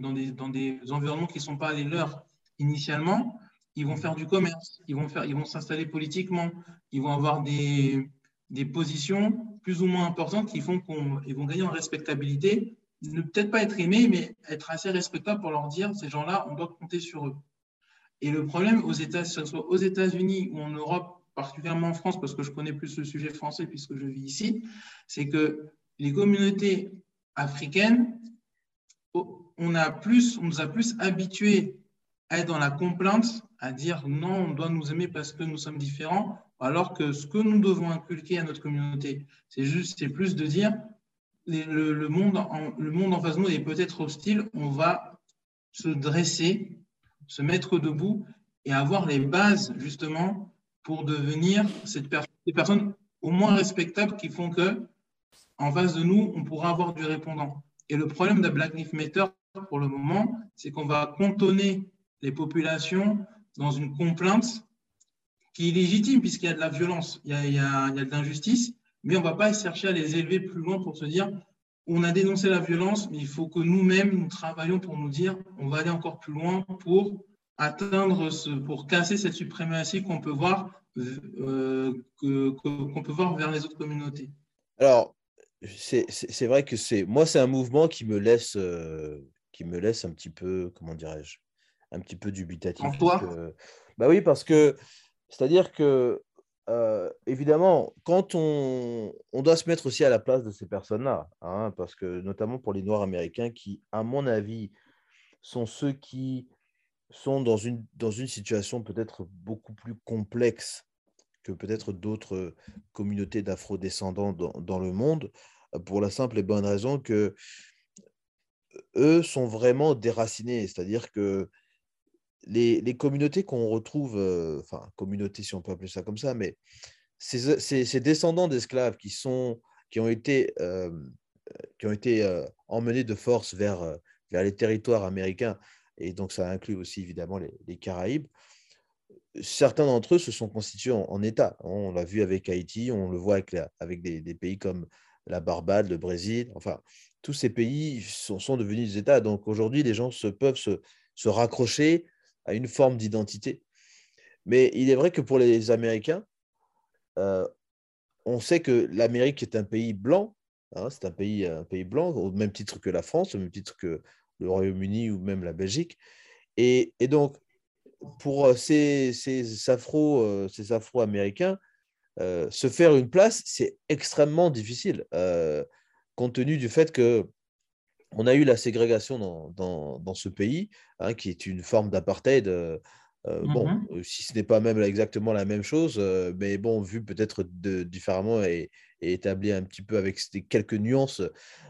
environnements qui ne sont pas les leurs initialement, ils vont faire du commerce, ils vont faire, ils vont s'installer politiquement, ils vont avoir des, des positions plus ou moins importantes qui font qu'ils vont gagner en respectabilité, ne peut-être pas être aimés, mais être assez respectables pour leur dire ces gens-là, on doit compter sur eux. Et le problème aux États, que ce soit aux États-Unis ou en Europe, particulièrement en France, parce que je connais plus le sujet français puisque je vis ici, c'est que les communautés africaines, on, a plus, on nous a plus habitués à être dans la complainte à dire non, on doit nous aimer parce que nous sommes différents, alors que ce que nous devons inculquer à notre communauté, c'est juste, c'est plus de dire le, monde en, face de nous est peut-être hostile, on va se dresser, se mettre debout et avoir les bases justement pour devenir cette des personnes au moins respectables qui font que en face de nous, on pourra avoir du répondant. Et le problème de Black Lives Matter pour le moment, c'est qu'on va contonner les populations dans une complainte qui est légitime puisqu'il y a de la violence, il y a, de l'injustice, mais on ne va pas chercher à les élever plus loin pour se dire on a dénoncé la violence, mais il faut que nous-mêmes, nous travaillions pour nous dire on va aller encore plus loin pour atteindre, ce, pour casser cette suprématie qu'on peut voir euh, peut voir vers les autres communautés. Alors, c'est vrai que c'est moi, c'est un mouvement qui me laisse, euh, qui me laisse un petit peu, comment dirais-je, un petit peu dubitatif. En toi? Bah oui, parce que c'est-à-dire que euh, évidemment, quand on, on, doit se mettre aussi à la place de ces personnes-là, hein, parce que notamment pour les Noirs américains qui, à mon avis, sont ceux qui sont dans une, dans une situation peut-être beaucoup plus complexe que peut-être d'autres communautés d'afro-descendants dans, dans, le monde, pour la simple et bonne raison que eux sont vraiment déracinés, c'est-à-dire que les, communautés qu'on retrouve, euh, enfin, communautés si on peut appeler ça comme ça, mais ces, descendants d'esclaves qui, qui ont été, euh, qui ont été euh, emmenés de force vers, les territoires américains, et donc ça inclut aussi évidemment les, Caraïbes, certains d'entre eux se sont constitués en, État. On l'a vu avec Haïti, on le voit avec, des, pays comme la Barbade, le Brésil, enfin, tous ces pays sont, devenus des États. Donc aujourd'hui, les gens peuvent se raccrocher à une forme d'identité. Mais il est vrai que pour les Américains, euh, on sait que l'Amérique est un pays blanc, hein, c'est un pays, un pays blanc, au même titre que la France, au même titre que le Royaume-Uni ou même la Belgique. Et, donc, pour ces, ces afro, ces afro-américains, se faire une place, c'est extrêmement difficile, compte tenu du fait que on a eu la ségrégation dans, dans, ce pays, hein, qui est une forme d'apartheid. Bon, mmh si ce n'est pas même exactement la même chose, mais bon, vu peut-être différemment et, établi un petit peu avec quelques nuances.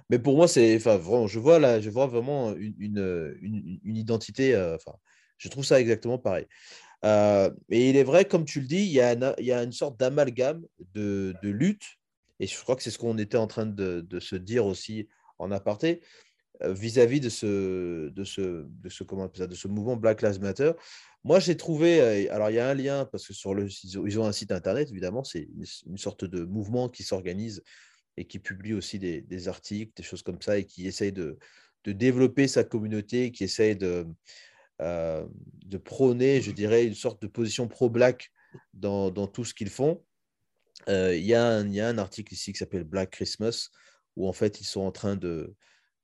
Mais pour moi, c'est, enfin, vraiment, je vois là, je vois vraiment une, une, une, identité. Enfin, je trouve ça exactement pareil. et il est vrai, comme tu le dis, il y a, il y a une sorte d'amalgame de, de, lutte, et je crois que c'est ce qu'on était en train de, de, se dire aussi en aparté, vis-à-vis de ce, de ce, de ce, comment de ce mouvement Black Lives Matter. Moi, j'ai trouvé, alors il y a un lien, parce que sur le, ils ont un site internet, évidemment, c'est une, sorte de mouvement qui s'organise et qui publie aussi des, des, articles, des choses comme ça, et qui essaye de, de développer sa communauté, qui essaye de, euh, de prôner, je dirais, une sorte de position pro-black dans, dans, tout ce qu'ils font. Euh, il y, y, a un article ici qui s'appelle Black Christmas, où en fait, ils sont en train de,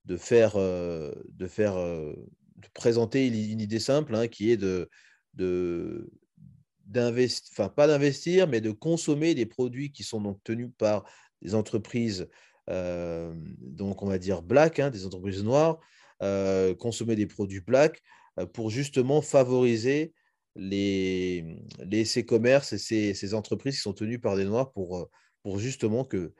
de faire, euh, de faire de présenter une idée simple hein, qui est de, de enfin pas d'investir, mais de consommer des produits qui sont donc tenus par des entreprises, euh, donc on va dire black, hein, des entreprises noires, euh, consommer des produits black euh, pour justement favoriser les, les ces commerces et ces, ces, entreprises qui sont tenues par des noirs pour, pour justement que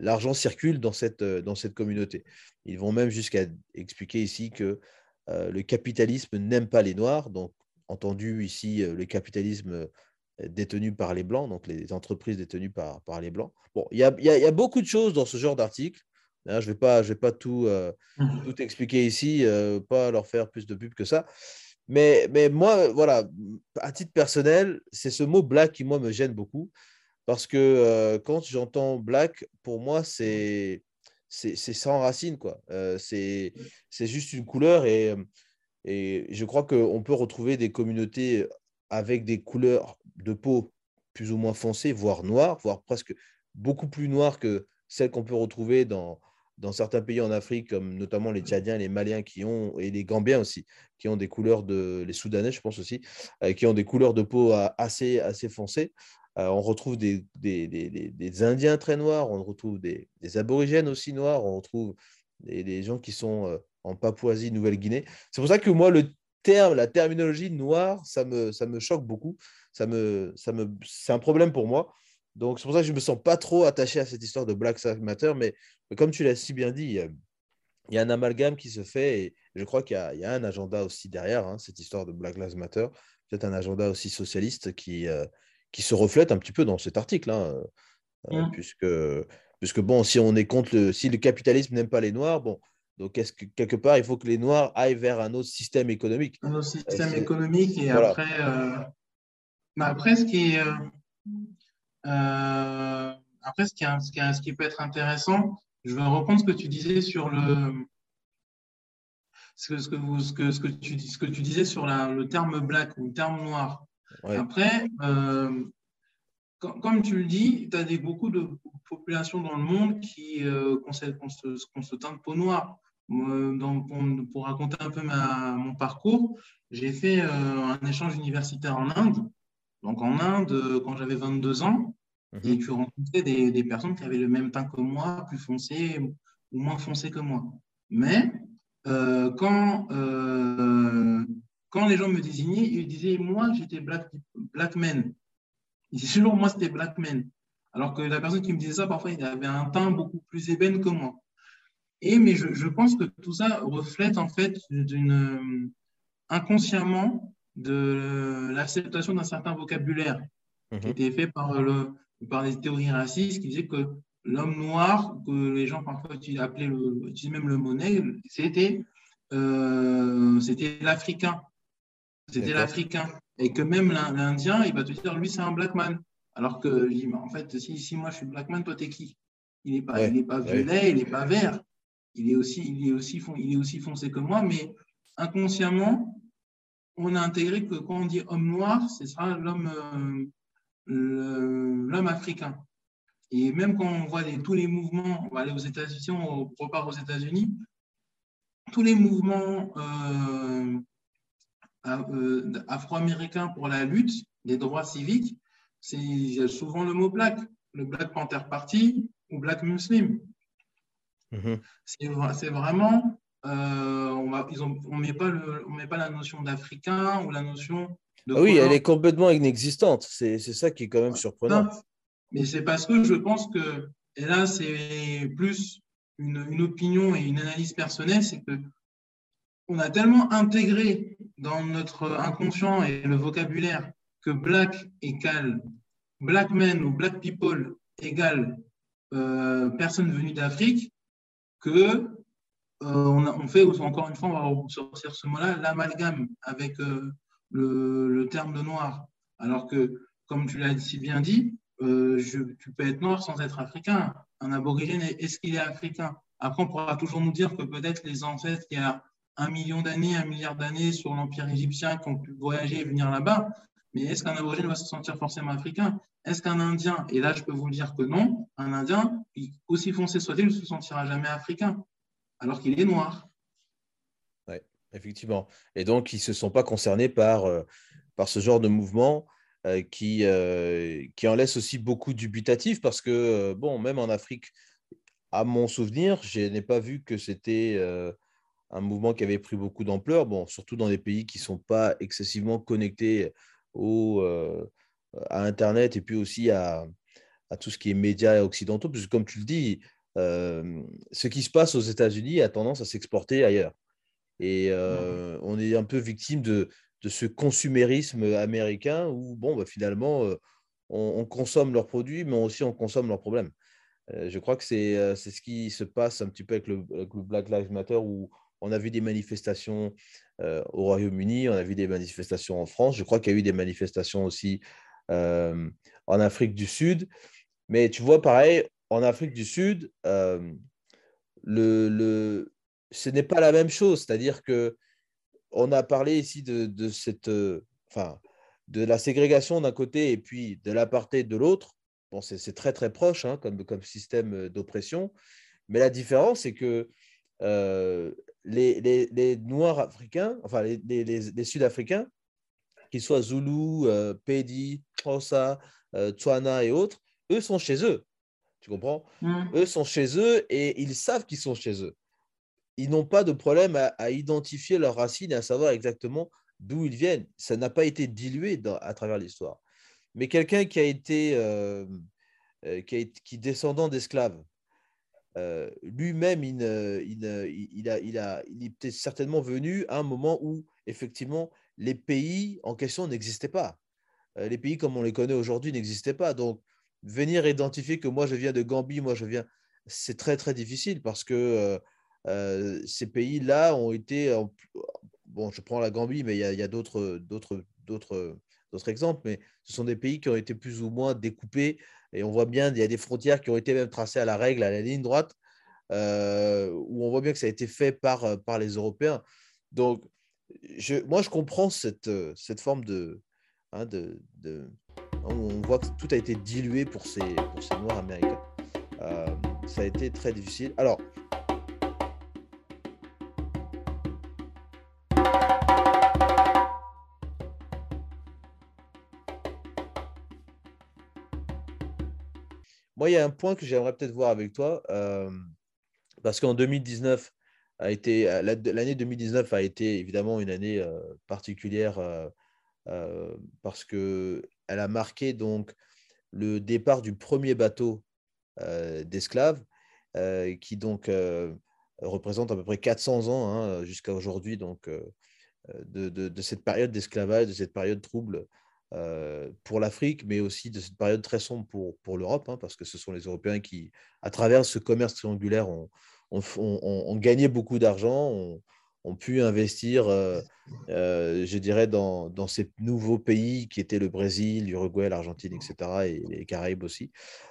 l'argent circule dans cette, dans cette communauté. Ils vont même jusqu'à expliquer ici que le capitalisme n'aime pas les noirs, donc entendu ici le capitalisme détenu par les Blancs, donc les entreprises détenues par, par les Blancs. Bon, il y a, y a, beaucoup de choses dans ce genre d'article. Hein, je ne vais pas, je vais pas tout, mmh. tout expliquer ici, pas leur faire plus de pub que ça. Mais, mais moi, voilà, à titre personnel, c'est ce mot black qui, moi, me gêne beaucoup. Parce que quand j'entends black, pour moi, c'est c'est sans racine, quoi. c'est juste une couleur et et je crois qu'on peut retrouver des communautés avec des couleurs de peau plus ou moins foncées, voire noires, voire presque beaucoup plus noires que celles qu'on peut retrouver dans, dans certains pays en Afrique, comme notamment les Tchadiens, les Maliens qui ont, et les Gambiens aussi, qui ont des couleurs de, les Soudanais, je pense aussi, euh, qui ont des couleurs de peau assez, assez foncées. On retrouve des, des, des, des, Indiens très noirs, on retrouve des, aborigènes aussi noirs, on retrouve des, gens qui sont en Papouasie, Nouvelle-Guinée. C'est pour ça que moi, le terme, la terminologie noire, ça me, ça me choque beaucoup. Ça me, ça me, c'est un problème pour moi. Donc, c'est pour ça que je ne me sens pas trop attaché à cette histoire de Black Lives Matter. Mais, comme tu l'as si bien dit, il y a un amalgame qui se fait et je crois qu'il y, a un agenda aussi derrière hein, cette histoire de Black Lives Matter. Peut-être un agenda aussi socialiste qui, qui se reflète un petit peu dans cet article. Hein, euh, mmh. puisque, puisque, bon, si on est contre le, si le capitalisme n'aime pas les Noirs, bon, donc, est-ce que quelque part, il faut que les Noirs aillent vers un autre système économique? Un autre système économique et après, euh, après, ce qui est, euh, euh, après, ce qui, est, ce, qui est, ce qui peut être intéressant, je vais reprendre ce que tu disais sur le, ce que, ce que, vous, ce que, ce que, tu, ce que tu disais sur la, le terme black ou le terme noir. Après, comme tu le dis, tu as des, beaucoup de populations dans le monde qui euh, qu'on se, teint de peau noire. pour, raconter un peu mon parcours, j'ai fait euh, un échange universitaire en Inde. Donc en Inde, quand j'avais 22 ans, mhm. et tu rencontrais des, des, personnes qui avaient le même teint que moi, plus foncé ou moins foncé que moi. Mais euh, quand, euh, quand les gens me désignaient, ils disaient moi j'étais black, black man. Ils disaient toujours moi c'était black man. Alors que la personne qui me disait ça, parfois, il avait un teint beaucoup plus ébène que moi. Et, mais je, je pense que tout ça reflète en fait d'une, inconsciemment de l'acceptation d'un certain vocabulaire qui mhm. était fait par, le, par les théories racistes qui disaient que l'homme noir, que les gens parfois appelaient le, utilisaient même le monnaie, c'était, euh, c'était l'Africain. C'était l'Africain. Et que même l'Indien, il va te dire, lui, c'est un black man. Alors que je dis, mais en fait, si, si moi je suis black man, toi t'es qui? Il n'est pas, il pas violet, il n'est pas vert. Il est, aussi, il, est aussi, il est aussi foncé que moi, mais inconsciemment, on a intégré que quand on dit homme noir, ce sera l'homme euh, africain. Et même quand on voit tous les mouvements, on va aller aux États-Unis, on repart aux États-Unis, tous les mouvements euh, afro-américains pour la lutte des droits civiques, c'est souvent le mot black, le Black Panther Party ou Black Muslim. Mhm. C'est vraiment, on ne met, pas met pas la notion d'Africain ou la notion de... Ah oui, elle est complètement inexistante. C'est ça qui est quand même surprenant. Mais c'est parce que je pense que, et là c'est plus une, une, opinion et une analyse personnelle, c'est que on a tellement intégré dans notre inconscient et le vocabulaire que black égale black men ou black people égale euh, personne venue d'Afrique que euh, on, fait encore une fois, on va sortir ce mot-là, l'amalgame avec euh, le, terme de noir. Alors que, comme tu l'as si bien dit, tu peux être noir sans être africain. Un aborigène, est-ce qu'il est africain? Après, on pourra toujours nous dire que peut-être les ancêtres il y a un million d'années, un milliard d'années sur l'Empire égyptien qui ont pu voyager et venir là-bas, mais est-ce qu'un aborigène va se sentir forcément africain? Est-ce qu'un Indien, et là je peux vous dire que non, un Indien, aussi foncé soit-il, ne se sentira jamais africain, alors qu'il est noir. Oui, effectivement. Et donc, ils ne se sont pas concernés par, euh, ce genre de mouvement euh, qui, euh, qui en laisse aussi beaucoup dubitatif, parce que, bon, même en Afrique, à mon souvenir, je n'ai pas vu que c'était un mouvement qui avait pris beaucoup d'ampleur, bon, surtout dans des pays qui ne sont pas excessivement connectés au, euh, à Internet et puis aussi à, à, tout ce qui est médias occidentaux, parce que comme tu le dis, euh, ce qui se passe aux États-Unis a tendance à s'exporter ailleurs. Et euh, on est un peu victime de, de ce consumérisme américain où, bon, bah, finalement, on, consomme leurs produits, mais aussi on consomme leurs problèmes. je crois que c'est ce qui se passe un petit peu avec le, avec le Black Lives Matter, où on a vu des manifestations euh, au Royaume-Uni, on a vu des manifestations en France. Je crois qu'il y a eu des manifestations aussi euh, en Afrique du Sud. Mais tu vois, pareil, en Afrique du Sud, euh, ce n'est pas la même chose. C'est-à-dire que on a parlé ici de, cette, enfin, de la ségrégation d'un côté et puis de l'apartheid de l'autre. Bon, c'est très très proche hein, comme système d'oppression. Mais la différence, c'est que les, Noirs africains, enfin les, Sud-Africains, qu'ils soient Zulu, euh, Pedi, Xhosa, euh, Tswana et autres, eux sont chez eux. Tu comprends? Mm. Eux sont chez eux et ils savent qu'ils sont chez eux. Ils n'ont pas de problème à, identifier leurs racines et à savoir exactement d'où ils viennent. Ça n'a pas été dilué à travers l'histoire. Mais quelqu'un qui a été euh, qui, qui descendant d'esclaves, euh, lui-même, il, a, certainement venu à un moment où, effectivement, les pays en question n'existaient pas. Euh, les pays comme on les connaît aujourd'hui n'existaient pas. Donc, venir identifier que moi, je viens de Gambie, moi, je viens, c'est très, très difficile parce que euh, ces pays-là ont été. bon, je prends la Gambie, mais il y a, a d'autres, d'autres, d'autres exemples, mais ce sont des pays qui ont été plus ou moins découpés et on voit bien, il y a des frontières qui ont été même tracées à la règle, à la ligne droite, euh, où on voit bien que ça a été fait par, euh, par les Européens. Donc, je, moi, je comprends cette, euh, cette forme de, hein, de, de, On voit que tout a été dilué pour ces, pour ces Noirs américains. ça a été très difficile. Alors, Il y a un point que j'aimerais peut-être voir avec toi, euh, parce qu'en 2019, a été, euh, l'année 2019 a été évidemment une année euh, particulière parce qu'elle a marqué donc le départ du premier bateau d'esclaves qui donc représente à peu près 400 ans hein, jusqu'à aujourd'hui donc de, cette période d'esclavage, de cette période trouble euh, pour l'Afrique, mais aussi de cette période très sombre pour, pour l'Europe, hein, parce que ce sont les Européens qui, à travers ce commerce triangulaire, ont, ont, gagné beaucoup d'argent, ont, pu investir, euh, euh, je dirais, dans, dans, ces nouveaux pays qui étaient le Brésil, l'Uruguay, l'Argentine, etc., et les Caraïbes aussi.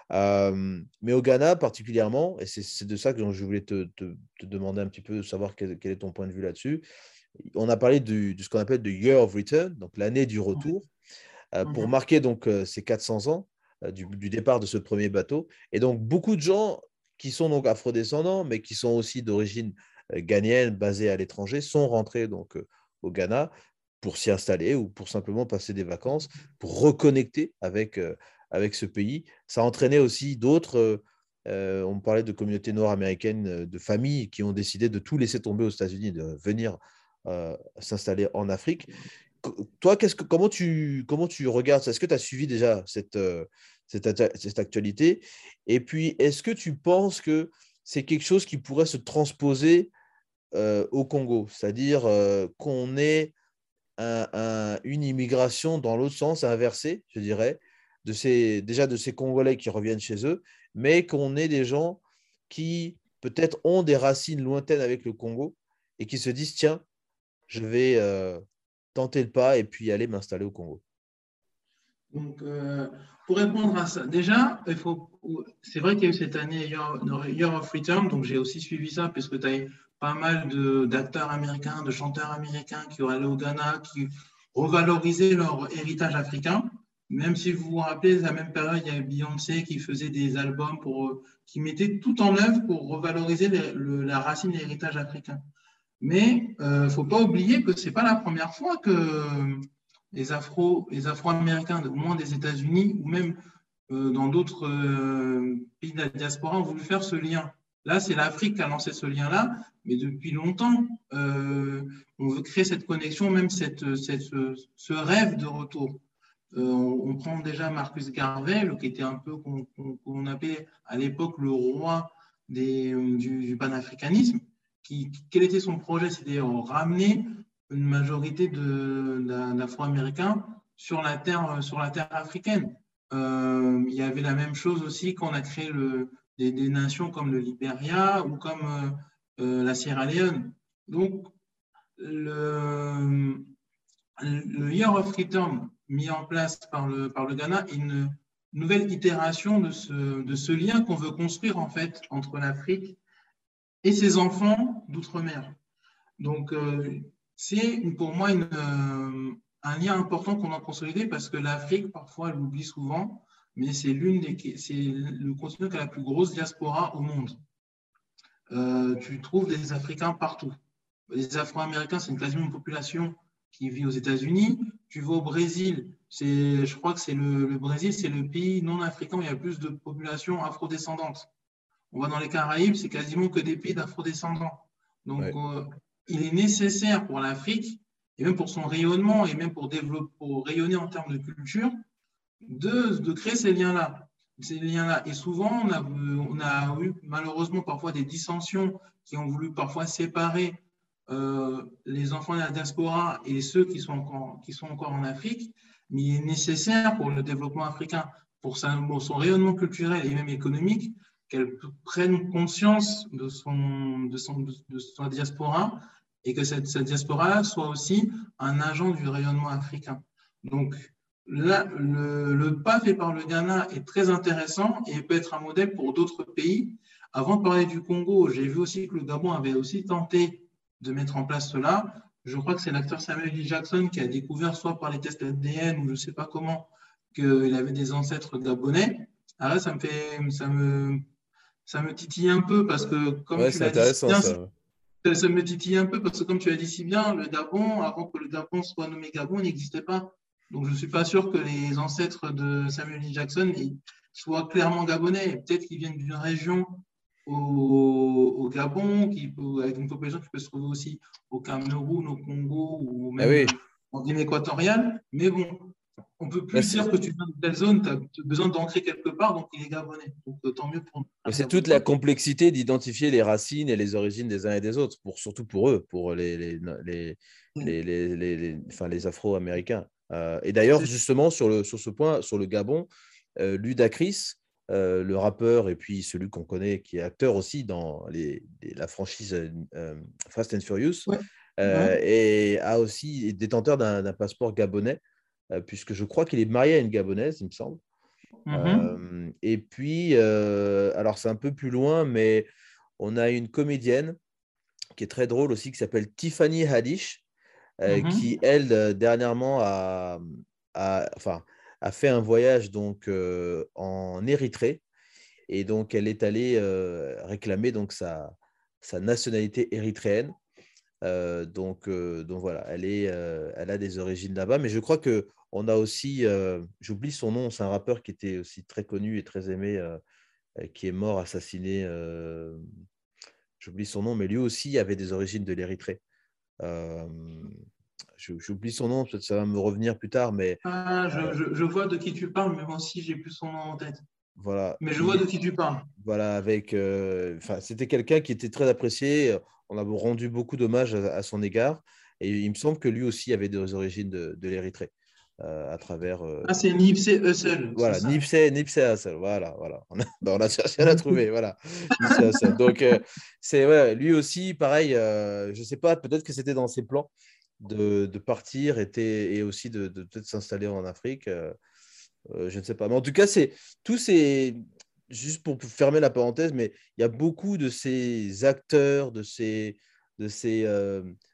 mais au Ghana particulièrement, et c'est de ça que je voulais te, te, demander un petit peu, savoir quel, quel, est ton point de vue là-dessus. On a parlé de ce qu'on appelle the Year of Return, donc l'année du retour. Euh, pour mmh marquer donc euh, ces 400 ans euh, du, départ de ce premier bateau. Et donc beaucoup de gens qui sont donc afrodescendants, mais qui sont aussi d'origine ghanéenne, basés à l'étranger, sont rentrés donc au Ghana pour s'y installer ou pour simplement passer des vacances, pour reconnecter avec, avec ce pays. Ça a entraîné aussi d'autres. on parlait de communautés noires américaines, de familles qui ont décidé de tout laisser tomber aux États-Unis, de venir s'installer en Afrique. Toi, que, comment, tu, comment tu regardes Est-ce que tu as suivi déjà cette, cette, cette actualité? Et puis, est-ce que tu penses que c'est quelque chose qui pourrait se transposer au Congo? C'est-à-dire qu'on ait une immigration dans l'autre sens, inversée, je dirais, de ces, déjà de ces Congolais qui reviennent chez eux, mais qu'on ait des gens qui peut-être ont des racines lointaines avec le Congo et qui se disent, tiens, je vais euh, tenter le pas et puis aller m'installer au Congo. Donc, euh, pour répondre à ça, déjà, c'est vrai qu'il y a eu cette année Year, of Return, donc j'ai aussi suivi ça, puisque tu as pas mal d'acteurs américains, de chanteurs américains qui ont allé au Ghana, qui revalorisaient leur héritage africain. Même si vous vous rappelez, à la même période, il y a Beyoncé qui faisait des albums pour, qui mettait tout en œuvre pour revaloriser la racine de l'héritage africain. Mais il euh, ne faut pas oublier que ce n'est pas la première fois que les Afro, les Afro-Américains, au moins des États-Unis, ou même euh, dans d'autres euh, pays de la diaspora, ont voulu faire ce lien. Là, c'est l'Afrique qui a lancé ce lien-là, mais depuis longtemps, on veut créer cette connexion, même cette, ce rêve de retour. On, prend déjà Marcus Garvey, qui était un peu qu'on appelait à l'époque le roi des, du, panafricanisme. Quel était son projet? C'était ramener une majorité d'Afro-Américains sur la terre, sur la terre africaine. Euh, il y avait la même chose aussi quand on a créé des, nations comme le Liberia ou comme euh, euh, la Sierra Leone. Donc, le, Year of Return mis en place par le, par le Ghana est une nouvelle itération de ce, de ce lien qu'on veut construire en fait entre l'Afrique et ses enfants d'outre-mer. Donc, euh, c'est pour moi une, un lien important qu'on a consolidé parce que l'Afrique, parfois, elle l'oublie souvent mais c'est l'une des, c'est le continent qui a la plus grosse diaspora au monde. Euh, tu trouves des Africains partout. Les Afro-Américains, c'est une quasiment une population qui vit aux États-Unis. Tu vas au Brésil, je crois que c'est le, le Brésil, c'est le pays non africain où il y a plus de population afrodescendante. On va dans les Caraïbes, c'est quasiment que des pays d'afrodescendants. Donc, euh, il est nécessaire pour l'Afrique, et même pour son rayonnement, et même pour, développer, pour rayonner en termes de culture, de, de créer ces liens-là. Ces liens-là. Et souvent, on a, on a, eu malheureusement parfois des dissensions qui ont voulu parfois séparer euh, les enfants de la diaspora et ceux qui sont, encore, qui sont encore en Afrique. Mais il est nécessaire pour le développement africain, pour, son rayonnement culturel et même économique, qu'elle prenne conscience de son, de son, de son diaspora et que cette, cette diaspora soit aussi un agent du rayonnement africain. Donc, Là, le, pas fait par le Ghana est très intéressant et peut être un modèle pour d'autres pays. Avant de parler du Congo, j'ai vu aussi que le Gabon avait aussi tenté de mettre en place cela. Je crois que c'est l'acteur Samuel L. Jackson qui a découvert, soit par les tests ADN ou je ne sais pas comment, qu'il avait des ancêtres gabonais. Alors ça me fait, ça me, ça me titille un peu parce que comme tu l'as dit si bien, ça. ça. me titille un peu parce que comme tu as dit si bien, le Gabon, avant que le Gabon soit nommé Gabon, n'existait pas. Donc, je ne suis pas sûr que les ancêtres de Samuel L. Jackson soient clairement gabonais. Peut-être qu'ils viennent d'une région au, Gabon, qui avec une population qui peut se trouver aussi au Cameroun, au Congo ou ah même en Guinée équatoriale. Mais bon, on ne peut plus dire que tu viens de telle zone, tu as besoin d'ancrer quelque part, donc il est gabonais. Donc euh, tant mieux pour C'est toute la complexité d'identifier les racines et les origines des uns et des autres, pour, surtout pour eux, pour les, les, les, les, les, enfin, Afro-Américains. Euh, et d'ailleurs, justement, sur, le, sur ce point, sur le Gabon, euh, Ludacris, euh, le rappeur et puis celui qu'on connaît qui est acteur aussi dans les, la franchise Fast and Furious, et a aussi détenteur d'un passeport gabonais, puisque je crois qu'il est marié à une gabonaise, il me semble. Mm-hmm. et puis, alors c'est un peu plus loin, mais on a une comédienne qui est très drôle aussi, qui s'appelle Tiffany Haddish, euh, mmh qui, elle, euh, dernièrement, a, enfin, a fait un voyage donc, euh, en Érythrée. Et donc, elle est allée réclamer donc, sa, sa nationalité érythréenne. donc, donc voilà, elle, est, elle a des origines là-bas. Mais je crois que on a aussi, j'oublie son nom, c'est un rappeur qui était aussi très connu et très aimé, qui est mort assassiné. j'oublie son nom, mais lui aussi avait des origines de l'Érythrée. J'oublie son nom, peut-être ça va me revenir plus tard, mais. Ah, je, je, vois de qui tu parles, mais moi aussi, j'ai plus son nom en tête. Voilà. Mais je vois de qui tu parles. Voilà, avec. Enfin, c'était quelqu'un qui était très apprécié. On a rendu beaucoup d'hommages à, son égard. Et il me semble que lui aussi avait des origines de, de l'Érythrée. À travers. ah, c'est Nipsey Hussle. Voilà, Nipsey, Nipsey Hussle. Voilà, voilà. On a, *laughs* ben, on a cherché à la *laughs* trouver. voilà. Donc, c'est ouais, lui aussi, pareil. je ne sais pas, peut-être que c'était dans ses plans de, de partir et, et aussi de, de peut-être s'installer en Afrique. je ne sais pas. Mais en tout cas, c'est tous ces. Juste pour fermer la parenthèse, mais il y a beaucoup de ces acteurs, de ces, de ces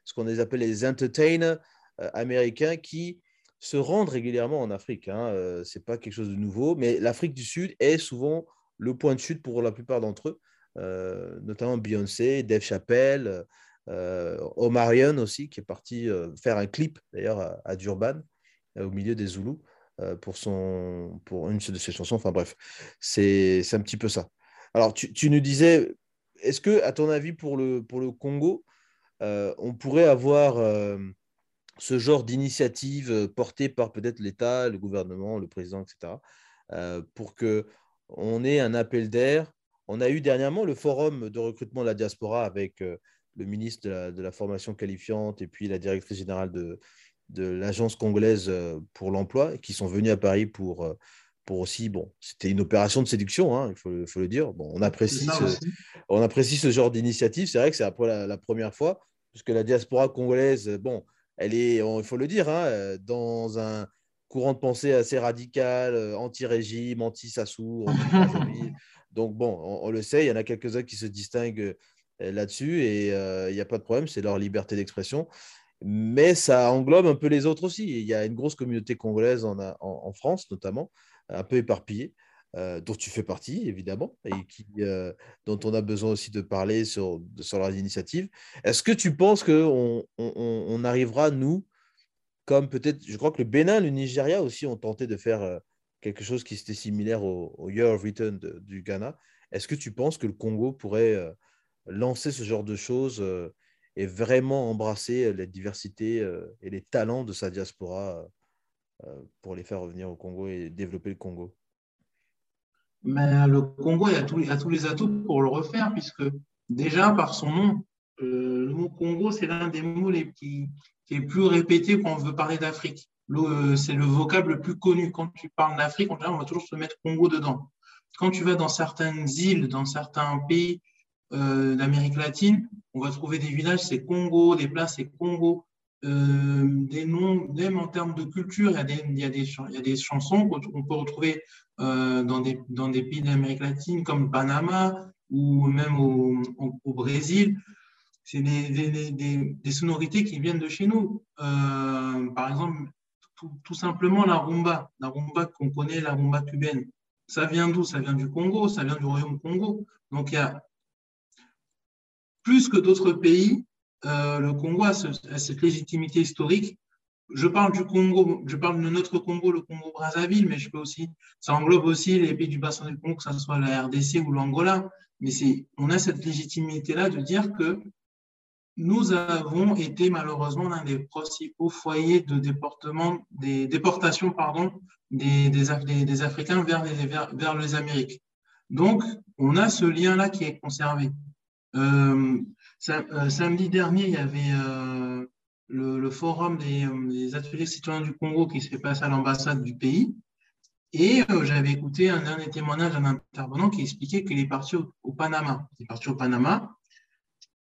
ce qu'on appelle les entertainers américains qui se rendent régulièrement en Afrique. Hein. Ce n'est pas quelque chose de nouveau, mais l'Afrique du Sud est souvent le point de chute pour la plupart d'entre eux, notamment Beyoncé, Dave Chappelle, euh, Omarion aussi, qui est parti euh, faire un clip d'ailleurs à, Durban, euh, au milieu des Zoulous, pour, son, pour une de ses chansons. Enfin bref, c'est un petit peu ça. Alors, tu, tu nous disais, est-ce que, à ton avis, pour le, pour le Congo, on pourrait avoir ce genre d'initiative portée par peut-être l'État, le gouvernement, le président, etc., pour que on ait un appel d'air. On a eu dernièrement le forum de recrutement de la diaspora avec le ministre de la, formation qualifiante et puis la directrice générale de, de l'agence congolaise pour l'emploi, qui sont venus à Paris pour, pour aussi, bon, c'était une opération de séduction, hein, il faut, faut, le dire. Bon, on, apprécie ce, on apprécie ce genre d'initiative. C'est vrai que c'est après la, première fois, puisque la diaspora congolaise, bon, elle est, il faut le dire, hein, euh, dans un courant de pensée assez radical, anti-régime, anti-Sassou, *laughs* anti Donc, bon, on, on, le sait, il y en a quelques-uns qui se distinguent euh, là-dessus et il euh, n'y a pas de problème, c'est leur liberté d'expression. Mais ça englobe un peu les autres aussi. Il y a une grosse communauté congolaise en, en, France, notamment, un peu éparpillée, euh, dont tu fais partie, évidemment, et qui, dont on a besoin aussi de parler sur, sur leurs initiatives. Est-ce que tu penses qu'on on, on, arrivera, nous, comme peut-être, je crois que le Bénin, le Nigeria aussi ont tenté de faire quelque chose qui était similaire au, Year of Return du Ghana. Est-ce que tu penses que le Congo pourrait lancer ce genre de choses euh, et vraiment embrasser euh, la diversité euh, et les talents de sa diaspora pour les faire revenir au Congo et développer le Congo? Mais le Congo a tous, les, atouts pour le refaire, puisque déjà par son nom, le mot Congo, c'est l'un des mots les, qui, plus répété quand on veut parler d'Afrique. C'est le vocable le plus connu. Quand tu parles d'Afrique, on va toujours se mettre Congo dedans. Quand tu vas dans certaines îles, dans certains pays euh, d'Amérique latine, on va trouver des villages, c'est Congo, des places, c'est Congo. Euh, des noms, même en termes de culture, il y a des, il y a des, il y a des chansons qu'on peut retrouver euh, dans, des, dans des pays d'Amérique latine comme Panama ou même au, au, Brésil. C'est des, des, sonorités qui viennent de chez nous. Euh, par exemple, tout, tout, simplement la rumba, la rumba qu'on connaît, la rumba cubaine. Ça vient d'où? Ça vient du Congo, ça vient du Royaume Congo. Donc il y a plus que d'autres pays, euh, le Congo a, cette légitimité historique. Je parle du Congo, je parle de notre Congo, le Congo Brazzaville, mais je peux aussi, ça englobe aussi les pays du bassin du Congo, que ce soit la RDC ou l'Angola. Mais on a cette légitimité-là de dire que nous avons été malheureusement l'un des principaux foyers de déportement, des déportations pardon, des, des, Africains vers les, vers, les Amériques. Donc, on a ce lien-là qui est conservé. Euh, samedi dernier, il y avait euh, le, forum des, ateliers citoyens du Congo qui s'est passé à l'ambassade du pays. Et j'avais écouté un dernier témoignage d'un intervenant qui expliquait qu'il est parti au, Panama. Il est parti au Panama.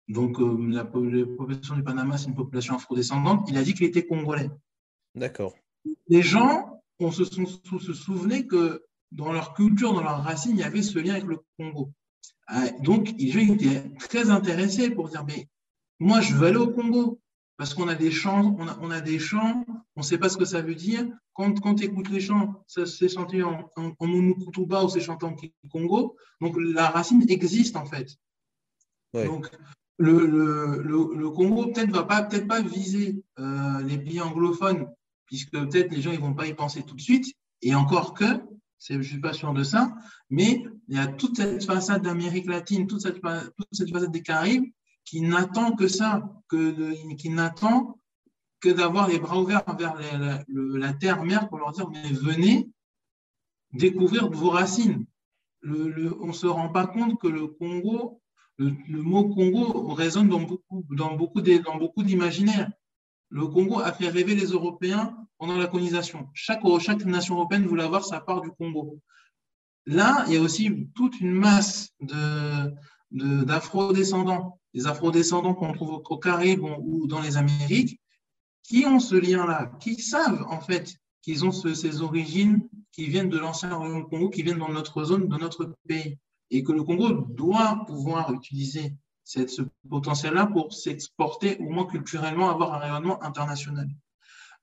Donc, la, population du Panama, c'est une population afrodescendante. Il a dit qu'il était congolais. D'accord. Les gens, on se, se souvenait que dans leur culture, dans leurs racines, il y avait ce lien avec le Congo. Ah, donc, il était très intéressé pour dire, mais moi, je veux aller au Congo parce qu'on a des chants, on a, on a des chants, on ne sait pas ce que ça veut dire. Quand, quand tu écoutes les chants, c'est chanté en, en, en ou c'est chanté en Congo. Donc, la racine existe en fait. Donc, le, le, le, Congo peut-être va pas peut-être pas viser euh, les pays anglophones, puisque peut-être les gens ils vont pas y penser tout de suite. Et encore que, je suis pas sûr de ça, mais il y a toute cette façade d'Amérique latine, toute cette, façade des Caraïbes qui n'attend que ça, qui n'attend que d'avoir les bras ouverts vers la, terre-mère pour leur dire mais venez découvrir vos racines. On ne se rend pas compte que le Congo, le, mot Congo résonne dans beaucoup, dans beaucoup, dans beaucoup d'imaginaires. Le Congo a fait rêver les Européens pendant la colonisation. Chaque, nation européenne voulait avoir sa part du Congo. Là, il y a aussi toute une masse d'afro-descendants, de, des afro-descendants qu'on trouve au Caraïbes ou dans les Amériques, qui ont ce lien-là, qui savent en fait qu'ils ont ces origines qui viennent de l'ancien royaume Congo, qui viennent dans notre zone, dans notre pays. Et que le Congo doit pouvoir utiliser cette, ce potentiel-là pour s'exporter, au moins culturellement, avoir un rayonnement international.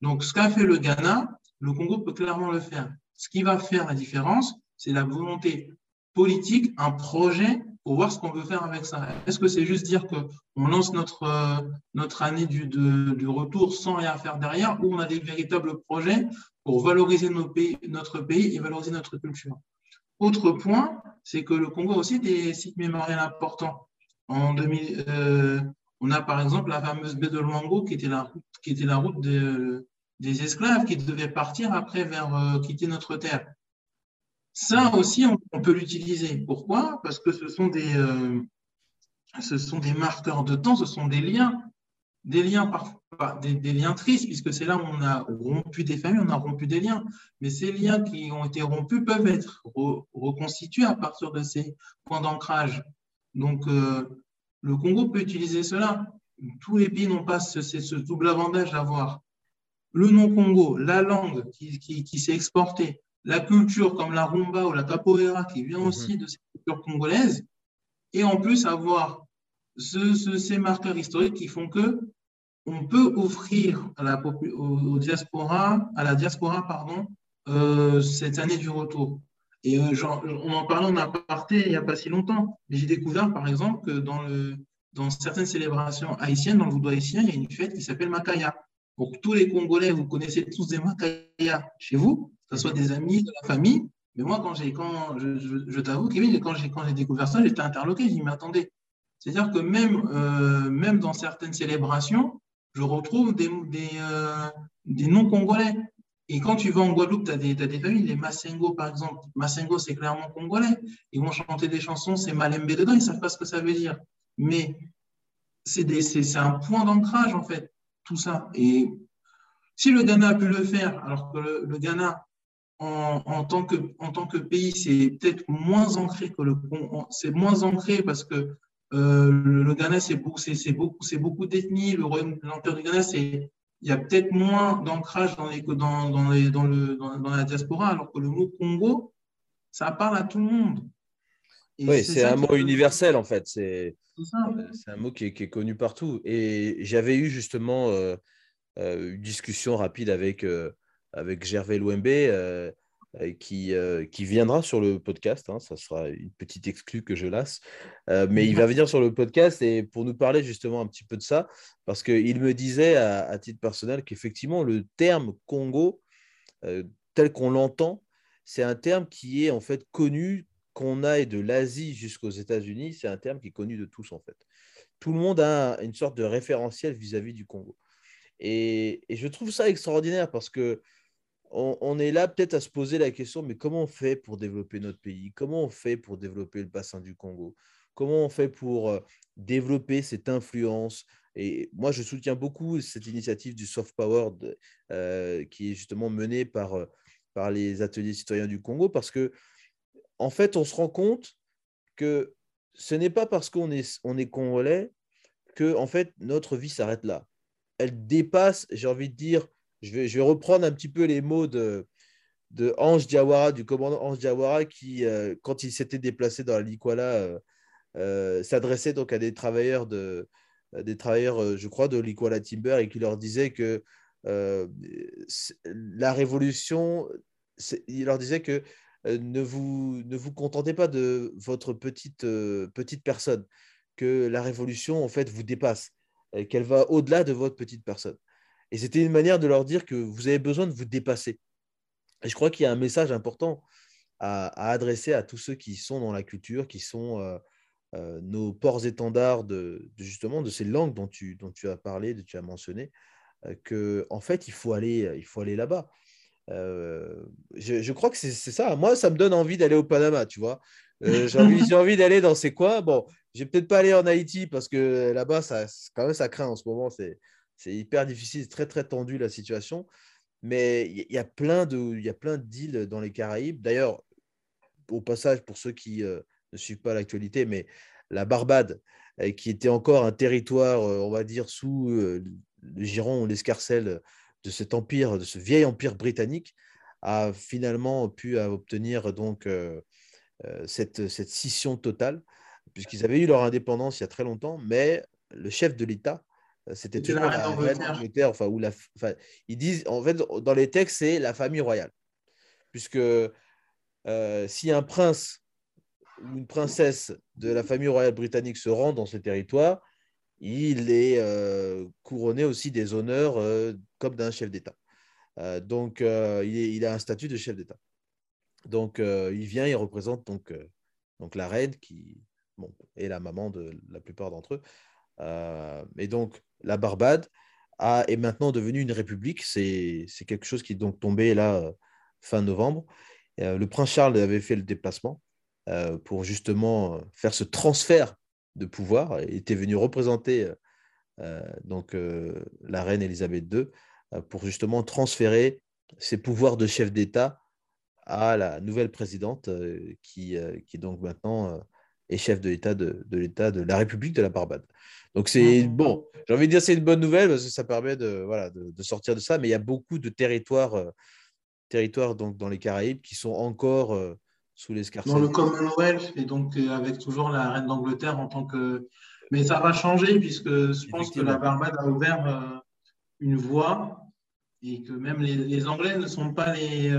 Donc, ce qu'a fait le Ghana, le Congo peut clairement le faire. Ce qui va faire la différence, c'est la volonté politique, un projet pour voir ce qu'on veut faire avec ça. Est-ce que c'est juste dire qu'on lance notre, euh, notre année du, retour sans rien faire derrière, ou on a des véritables projets pour valoriser notre pays et valoriser notre culture? Autre point, c'est que le Congo a aussi des sites mémoriels importants. En 2000, on a par exemple la fameuse baie de Luango, qui était la route, des esclaves qui devaient partir après vers euh, quitter notre terre. Ça aussi, on, peut l'utiliser. Pourquoi? Parce que ce sont, des, euh, ce sont des marqueurs de temps, ce sont des liens, des liens parfois, des, liens tristes, puisque c'est là où on a rompu des familles, on a rompu des liens. Mais ces liens qui ont été rompus peuvent être reconstitués à partir de ces points d'ancrage. Donc, euh, le Congo peut utiliser cela. Tous les pays n'ont pas ce, ce, double avantage d'avoir le nom Congo, la langue qui, qui s'est exportée, la culture comme la rumba ou la capoeira qui vient mhm. aussi de cette culture congolaise, et en plus avoir ces marqueurs historiques qui font que on peut offrir à la, au, diaspora, à la diaspora pardon, euh, cette année du retour. Et euh, on en parlait en aparté il n'y a pas si longtemps. J'ai découvert, par exemple, que dans, certaines célébrations haïtiennes, dans le voodoo haïtien, il y a une fête qui s'appelle Makaya. Pour tous les Congolais, vous connaissez tous des Makaya chez vous que ce soit des amis, de la famille. Mais moi, quand j'ai, quand je, t'avoue, Kevin, quand j'ai, découvert ça, j'étais interloqué. Je m'y attendez. C'est-à-dire que même, euh, même dans certaines célébrations, je retrouve des, des, euh, des noms congolais. Et quand tu vas en Guadeloupe, tu as des, des familles, les Massengo par exemple. Massengo, c'est clairement congolais. Ils vont chanter des chansons, c'est Malembe dedans, ils ne savent pas ce que ça veut dire. Mais c'est, un point d'ancrage, en fait, tout ça. Et si le Ghana a pu le faire, alors que le Ghana en, tant que, en tant que pays, c'est peut-être moins ancré que le c'est moins ancré parce que euh, le, Ghana, c'est beaucoup, beaucoup, beaucoup d'ethnies. Le l'Empire du Ghana, c'est, il y a peut-être moins d'ancrage dans, les, dans, dans, les, dans, le, dans, la diaspora, alors que le mot Congo, ça parle à tout le monde. oui, c'est un mot universel en fait. C'est, c'est un mot qui est, qui est, connu partout. Et j'avais eu justement euh, euh, une discussion rapide avec avec Gervais Louembe, euh, euh, qui, euh, qui viendra sur le podcast. Hein, ça sera une petite exclue que je lasse. mais il va *laughs* venir sur le podcast et pour nous parler justement un petit peu de ça, parce qu'il me disait à, titre personnel qu'effectivement, le terme Congo, tel qu'on l'entend, c'est un terme qui est en fait connu, qu'on aille de l'Asie jusqu'aux États-Unis, c'est un terme qui est connu de tous en fait. Tout le monde a une sorte de référentiel vis-à-vis -vis du Congo. Et, et, je trouve ça extraordinaire parce que on, est là peut-être à se poser la question, mais comment on fait pour développer notre pays? Comment on fait pour développer le bassin du Congo? Comment on fait pour euh, développer cette influence? Et moi, je soutiens beaucoup cette initiative du soft power euh, qui est justement menée par, euh, par les ateliers citoyens du Congo, parce que en fait, on se rend compte que ce n'est pas parce qu'on est, on est congolais que en fait notre vie s'arrête là. Elle dépasse, j'ai envie de dire, je vais, reprendre un petit peu les mots de, Ange Diawara, du commandant Ange Diawara, qui, euh, quand il s'était déplacé dans la Likwala, euh, euh, s'adressait donc à des travailleurs, de, des travailleurs je crois, de Likwala Timber et qui leur disait que la révolution, il leur disait que ne vous, ne vous contentez pas de votre petite, petite personne. que la révolution, en fait, vous dépasse, qu'elle va au-delà de votre petite personne. Et c'était une manière de leur dire que vous avez besoin de vous dépasser. Et je crois qu'il y a un message important à, adresser à tous ceux qui sont dans la culture, qui sont euh, euh, nos ports-étendards de, justement de ces langues dont tu, dont tu as parlé, dont tu as mentionné, qu'en euh, que en fait il faut aller, il faut aller là-bas. Je, crois que c'est ça. Moi, ça me donne envie d'aller au Panama, tu vois. *laughs* j'ai envie, envie d'aller dans ces coins. Bon, je vais peut-être pas aller en Haïti parce que là-bas, ça, quand même, ça craint en ce moment. C'est, c'est hyper difficile, très très tendu la situation. Mais il y, a plein de, il y a plein d'îles dans les Caraïbes. D'ailleurs, au passage, pour ceux qui euh, ne suivent pas l'actualité, mais la Barbade, euh, qui était encore un territoire, euh, on va dire, sous le giron ou l'escarcelle de cet empire, de ce vieil empire britannique, a finalement pu obtenir donc cette, cette scission totale, puisqu'ils avaient eu leur indépendance il y a très longtemps, mais le chef de l'État c'était toujours la, reine d'Angleterre. Enfin, la, ils disent, en fait, dans les textes, c'est la famille royale. Puisque euh, si un prince ou une princesse de la famille royale britannique se rend dans ce territoire, il est euh, couronné aussi des honneurs euh, comme d'un chef d'État. donc, il, a un statut de chef d'État. Donc, il vient, il représente donc, donc la reine qui bon, est la maman de la plupart d'entre eux. Et donc, la Barbade a, est maintenant devenue une république. C'est quelque chose qui est donc tombé là euh, fin novembre. Euh, le prince Charles avait fait le déplacement euh, pour justement faire ce transfert de pouvoir. Il était venu représenter donc la reine Elisabeth II pour justement transférer ses pouvoirs de chef d'État à la nouvelle présidente qui, qui donc maintenant est chef de l'État de, de l'État de la République de la Barbade. Donc c'est mmh. bon, j'ai envie de dire c'est une bonne nouvelle parce que ça permet de, voilà, de, sortir de ça, mais il y a beaucoup de territoires, euh, territoires donc, dans les Caraïbes qui sont encore euh, sous l'escarcelle. Dans le Commonwealth, et donc euh, avec toujours la reine d'Angleterre en tant que... Mais ça va changer puisque je pense que la Barbade a ouvert une voie et que même les, Anglais ne sont pas les.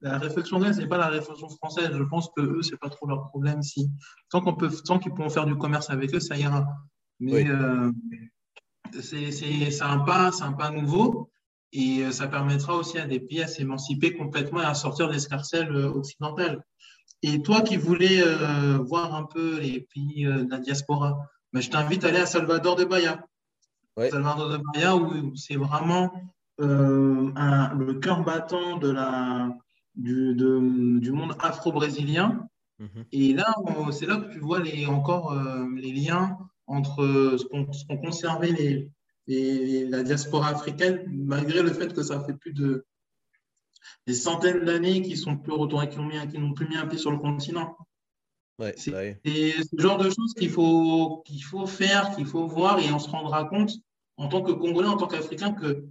la réflexion anglaise n'est pas la réflexion française. Je pense que eux, c'est pas trop leur problème. Si tant qu'on peut, tant qu'ils pourront faire du commerce avec eux, ça ira. Mais euh, c'est un pas, un pas nouveau et euh, ça permettra aussi à des pays à s'émanciper complètement et à sortir des scarcelles euh, occidentales. Et toi qui voulais voir un peu les pays de la diaspora, ben, je t'invite à aller à Salvador de Bahia. Salvador de Bahia, où c'est vraiment le cœur battant de la, du, du monde afro-brésilien. Mhm. Et là, c'est là que tu vois les, encore les liens entre ce qu'ont conservé les, la diaspora africaine, malgré le fait que ça fait plus de des centaines d'années qu'ils sont plus retournés, qui n'ont plus mis un pied sur le continent. Ouais, c'est ce genre de choses qu'il faut, qu'il faut faire, qu'il faut voir, et on se rendra compte en tant que Congolais, en tant qu'Africain, que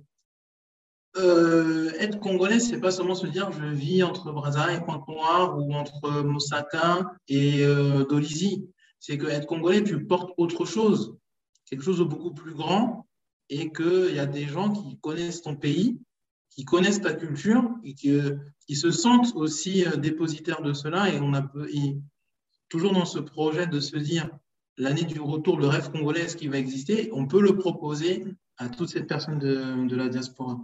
euh, être Congolais, c'est pas seulement se dire je vis entre Brazzaville et Pointe-Noire ou entre Moussaka et euh, Dolisie c'est que être congolais, tu portes autre chose, quelque chose de beaucoup plus grand, et qu'il y a des gens qui connaissent ton pays, qui connaissent ta culture, et qui, qui se sentent aussi euh, dépositaires de cela. Et on a toujours dans ce projet de se dire l'année du retour, le rêve congolais, est-ce qu'il va exister On peut le proposer à toutes ces personnes de, la diaspora.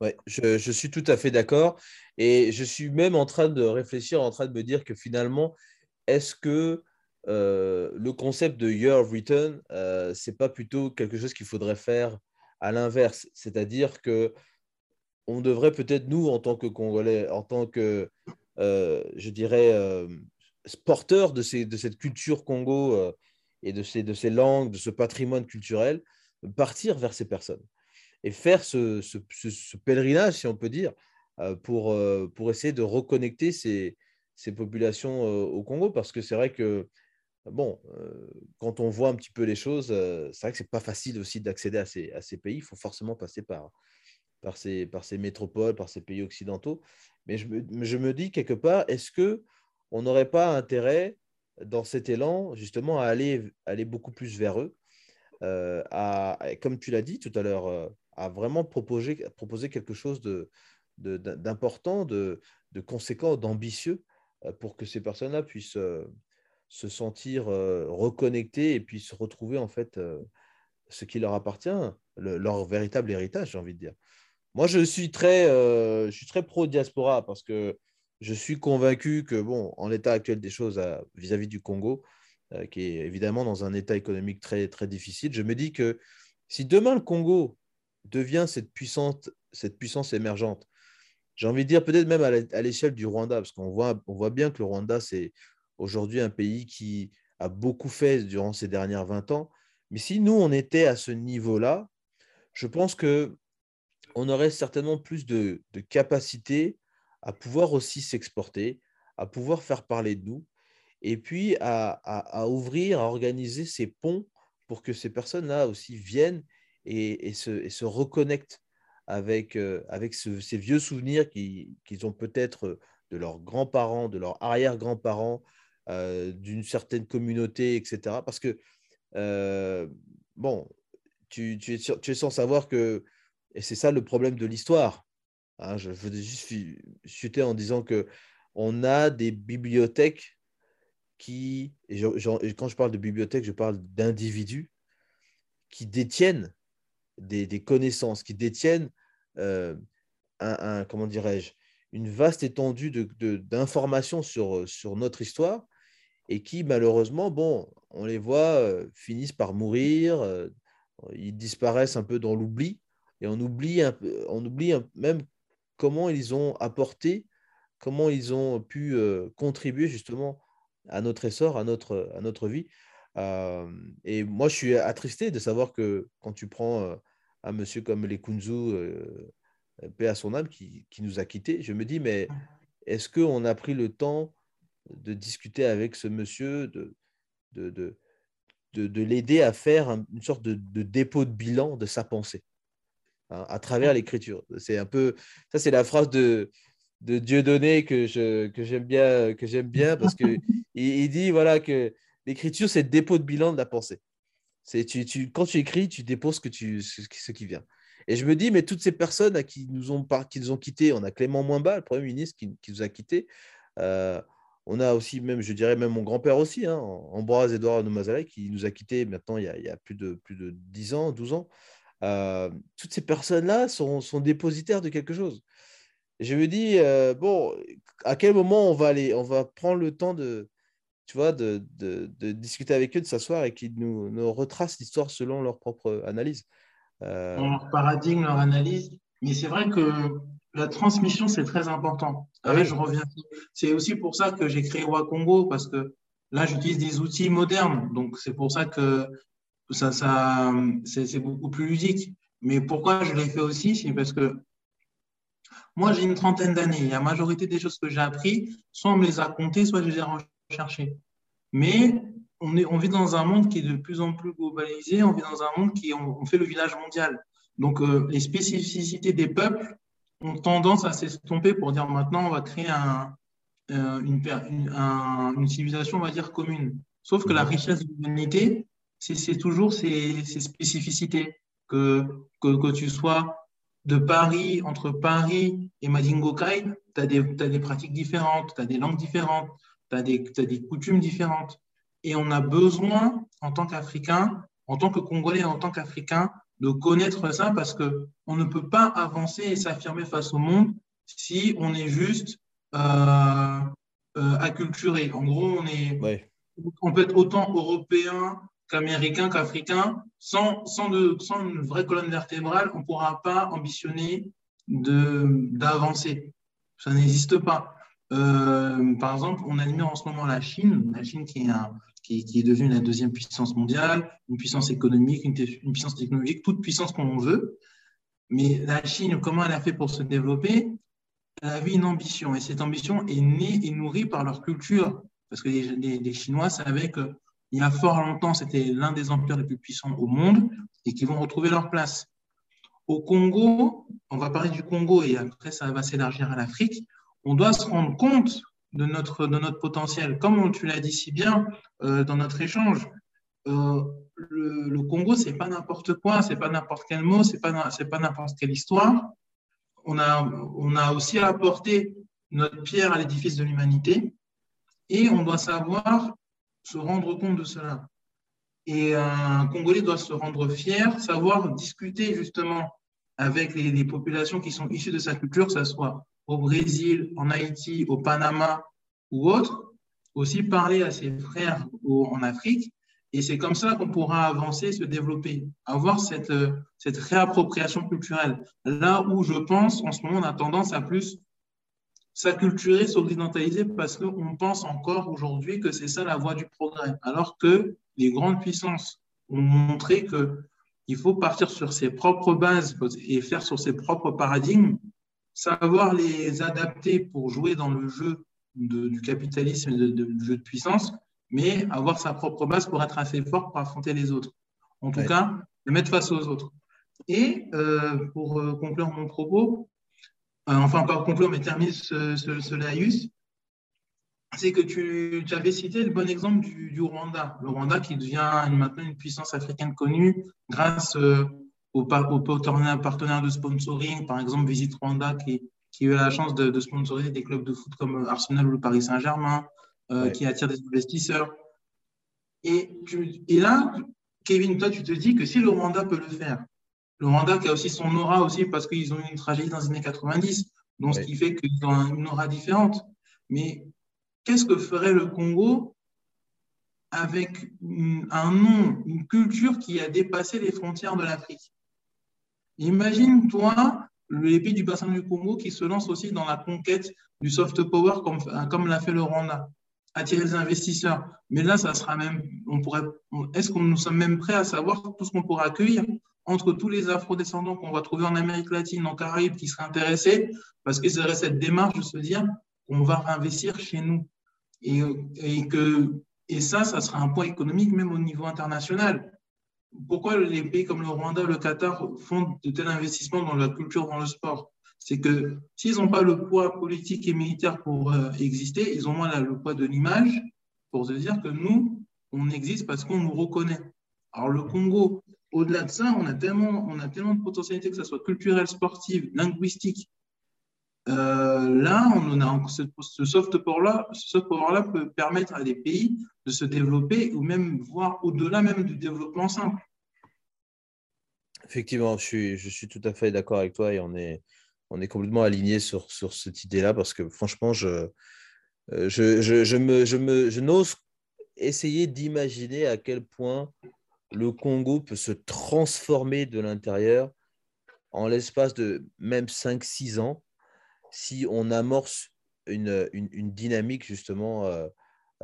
Ouais, je, suis tout à fait d'accord. Et je suis même en train de réfléchir, en train de me dire que finalement, est-ce que euh, le concept de year of return, euh, c'est pas plutôt quelque chose qu'il faudrait faire à l'inverse, c'est-à-dire que on devrait peut-être nous, en tant que Congolais, en tant que, euh, je dirais, euh, porteurs de, cette culture Congo et de ces, langues, de ce patrimoine culturel, partir vers ces personnes et faire ce, pèlerinage, si on peut dire, pour, essayer de reconnecter ces populations au Congo, parce que c'est vrai que bon, euh, quand on voit un petit peu les choses, euh, c'est vrai que c'est pas facile aussi d'accéder à ces, pays. Il faut forcément passer par, ces, métropoles, par ces pays occidentaux. Mais je me, dis quelque part, est-ce que on n'aurait pas intérêt dans cet élan justement à aller, beaucoup plus vers eux, euh, à, comme tu l'as dit tout à l'heure, à vraiment proposer, quelque chose d'important, de, conséquent, d'ambitieux pour que ces personnes-là puissent se sentir reconnectés et puis se retrouver en fait ce qui leur appartient, leur véritable héritage, j'ai envie de dire. Moi, je suis très, suis très pro-diaspora parce que je suis convaincu que, bon, en l'état actuel des choses vis-à-vis du Congo, qui est évidemment dans un état économique très, très difficile, je me dis que si demain le Congo devient cette puissance, cette puissance émergente, j'ai envie de dire peut-être même à l'échelle du Rwanda, parce qu'on voit, on voit bien que le Rwanda, c'est aujourd'hui un pays qui a beaucoup fait durant ces dernières 20 ans. Mais si nous, on était à ce niveau-là, je pense que on aurait certainement plus de, de capacité à pouvoir aussi s'exporter, à pouvoir faire parler de nous, et puis à, ouvrir, à organiser ces ponts pour que ces personnes-là aussi viennent et, se, reconnectent avec, euh, avec ces vieux souvenirs qu'ils ont peut-être de leurs grands-parents, de leurs arrière-grands-parents, euh, d'une certaine communauté, etc. Parce que, euh, bon, tu, es, sans savoir que, et c'est ça le problème de l'histoire, Hein, je veux juste chuter en disant que on a des bibliothèques qui, et, quand je parle de bibliothèques, je parle d'individus qui détiennent des, connaissances, qui détiennent euh, un, comment dirais-je, une vaste étendue d'informations sur, sur notre histoire et qui, malheureusement, bon, on les voit, euh, finissent par mourir, euh, ils disparaissent un peu dans l'oubli et on oublie, un, on oublie même comment ils ont apporté, comment ils ont pu euh, contribuer justement à notre essor, à notre, à notre vie. Euh, et moi, je suis attristé de savoir que quand tu prends euh, un monsieur comme les Kunzu, paix à son âme, qui, nous a quittés, je me dis, mais est-ce qu'on a pris le temps de discuter avec ce monsieur, de, de, de, l'aider à faire une sorte de, dépôt de bilan de sa pensée Hein, à travers l'écriture. C'est un peu, ça c'est la phrase de, de Dieudonné que je, que j'aime bien, que j'aime bien *laughs* parce que il, dit voilà que l'écriture c'est le dépôt de bilan de la pensée. C'est tu, tu, quand tu écris, tu déposes que tu, ce, ce, qui vient. Et je me dis, mais toutes ces personnes à qui nous ont, qui nous ont quittés, on a Clément Moinba, le Premier ministre, qui, qui nous a quittés. Euh, on a aussi, même, je dirais même mon grand-père aussi, hein, Ambroise Edouard Noumazalek, qui nous a quittés maintenant il y a, plus, de, plus de 10 ans, 12 ans. Euh, toutes ces personnes-là sont, dépositaires de quelque chose. je me dis, euh, bon, à quel moment on va aller, on va prendre le temps de, tu vois, de, discuter avec eux, de s'asseoir et qu'ils nous, nous, retracent l'histoire selon leur propre analyse. Euh... Leur paradigme, leur analyse. Mais c'est vrai que la transmission, c'est très important. Ah je reviens. C'est aussi pour ça que j'ai créé Wakongo, parce que là, j'utilise des outils modernes. Donc, c'est pour ça que ça, ça c'est beaucoup plus ludique. Mais pourquoi je l'ai fait aussi C'est parce que moi, j'ai une trentaine d'années. La majorité des choses que j'ai appris, soit on me les a comptées, soit je les ai recherchées. Mais on, est, on vit dans un monde qui est de plus en plus globalisé, on vit dans un monde qui on, fait le village mondial. Donc, euh, les spécificités des peuples ont tendance à s'estomper pour dire maintenant, on va créer un, euh, une, une, une, civilisation, on va dire, commune. Sauf que la richesse de l'humanité, c'est toujours ces, spécificités. Que, que, tu sois de Paris, entre Paris et Madingokai, tu as, des pratiques différentes, tu as des langues différentes, tu as, as, des coutumes différentes. Et on a besoin, en tant qu'Africain, en tant que Congolais, en tant qu'Africain, de connaître ça parce qu'on ne peut pas avancer et s'affirmer face au monde si on est juste euh, euh, acculturé. En gros, on, est, on peut être autant européen qu'américain, qu'africain, sans, sans, de, sans une vraie colonne vertébrale, on ne pourra pas ambitionner d'avancer. Ça n'existe pas. Euh, par exemple, on admire en ce moment la Chine, la Chine qui est, un, qui, est devenue la deuxième puissance mondiale, une puissance économique, une, puissance technologique, toute puissance qu'on veut. Mais la Chine, comment elle a fait pour se développer? Elle avait une ambition, et cette ambition est née et nourrie par leur culture. Parce que les, les, Chinois savaient que il y a fort longtemps, c'était l'un des empires les plus puissants au monde et qui vont retrouver leur place. Au Congo, on va parler du Congo et après ça va s'élargir à l'Afrique, on doit se rendre compte de notre, de notre potentiel. Comme tu l'as dit si bien euh, dans notre échange, euh, le, le, Congo, c'est pas n'importe quoi, c'est pas n'importe quel mot, c'est pas, c'est pas n'importe quelle histoire. On a, on a aussi apporté notre pierre à l'édifice de l'humanité et on doit savoir se rendre compte de cela. Et un Congolais doit se rendre fier, savoir discuter justement avec les, populations qui sont issues de sa culture, que ce soit au Brésil, en Haïti, au Panama ou autre, aussi parler à ses frères en Afrique. Et c'est comme ça qu'on pourra avancer, se développer, avoir cette, cette réappropriation culturelle. Là où je pense, en ce moment, on a tendance à plus s'acculturer, s'occidentaliser parce qu'on pense encore aujourd'hui que c'est ça la voie du progrès, alors que les grandes puissances ont montré qu'il faut partir sur ses propres bases et faire sur ses propres paradigmes, savoir les adapter pour jouer dans le jeu du capitalisme et du jeu de puissance, mais avoir sa propre base pour être assez fort pour affronter les autres. En tout cas, le mettre face aux autres. Et euh, pour euh, conclure mon propos, euh, enfin pas conclure, mais terminer ce, ce, laïus, c'est que tu, avais cité le bon exemple du, Rwanda. Le Rwanda qui devient maintenant une puissance africaine connue grâce euh, aux, partenaires de sponsoring, par exemple Visit Rwanda qui, qui a eu la chance de, sponsoriser des clubs de foot comme Arsenal ou le Paris Saint-Germain, euh, qui attire des investisseurs. Et, et là, Kevin, toi, tu te dis que si le Rwanda peut le faire, le Rwanda qui a aussi son aura aussi parce qu'ils ont eu une tragédie dans les années 90, donc ce qui fait qu'ils ont une aura différente. Mais qu'est-ce que ferait le Congo avec un nom, une culture qui a dépassé les frontières de l'Afrique? Imagine-toi les pays du bassin du Congo qui se lancent aussi dans la conquête du soft power comme, l'a fait le Rwanda, attirer les investisseurs. Mais là, ça sera même, on pourrait, est-ce que nous sommes même prêts à savoir tout ce qu'on pourra accueillir entre tous les afro-descendants qu'on va trouver en Amérique latine, en Caraïbes, qui seraient intéressés, parce qu'ils auraient cette démarche de se dire qu'on va investir chez nous. Et, et, que, ça, ça sera un point économique même au niveau international. Pourquoi les pays comme le Rwanda, le Qatar font de tels investissements dans la culture, dans le sport? C'est que s'ils n'ont pas le poids politique et militaire pour euh, exister, ils ont moins le poids de l'image pour se dire que nous, on existe parce qu'on nous reconnaît. Alors le Congo, au-delà de ça, on a, tellement, on a tellement de potentialités, que ce soit culturelle, sportive, linguistique. Euh, là, on ce, soft power-là power peut permettre à des pays de se développer ou même voir au-delà même du développement simple. Effectivement, je suis, tout à fait d'accord avec toi et on est, complètement aligné sur, cette idée-là parce que franchement, je, euh, je n'ose essayer d'imaginer à quel point le Congo peut se transformer de l'intérieur en l'espace de même 5-6 ans si on amorce une, une, dynamique justement euh,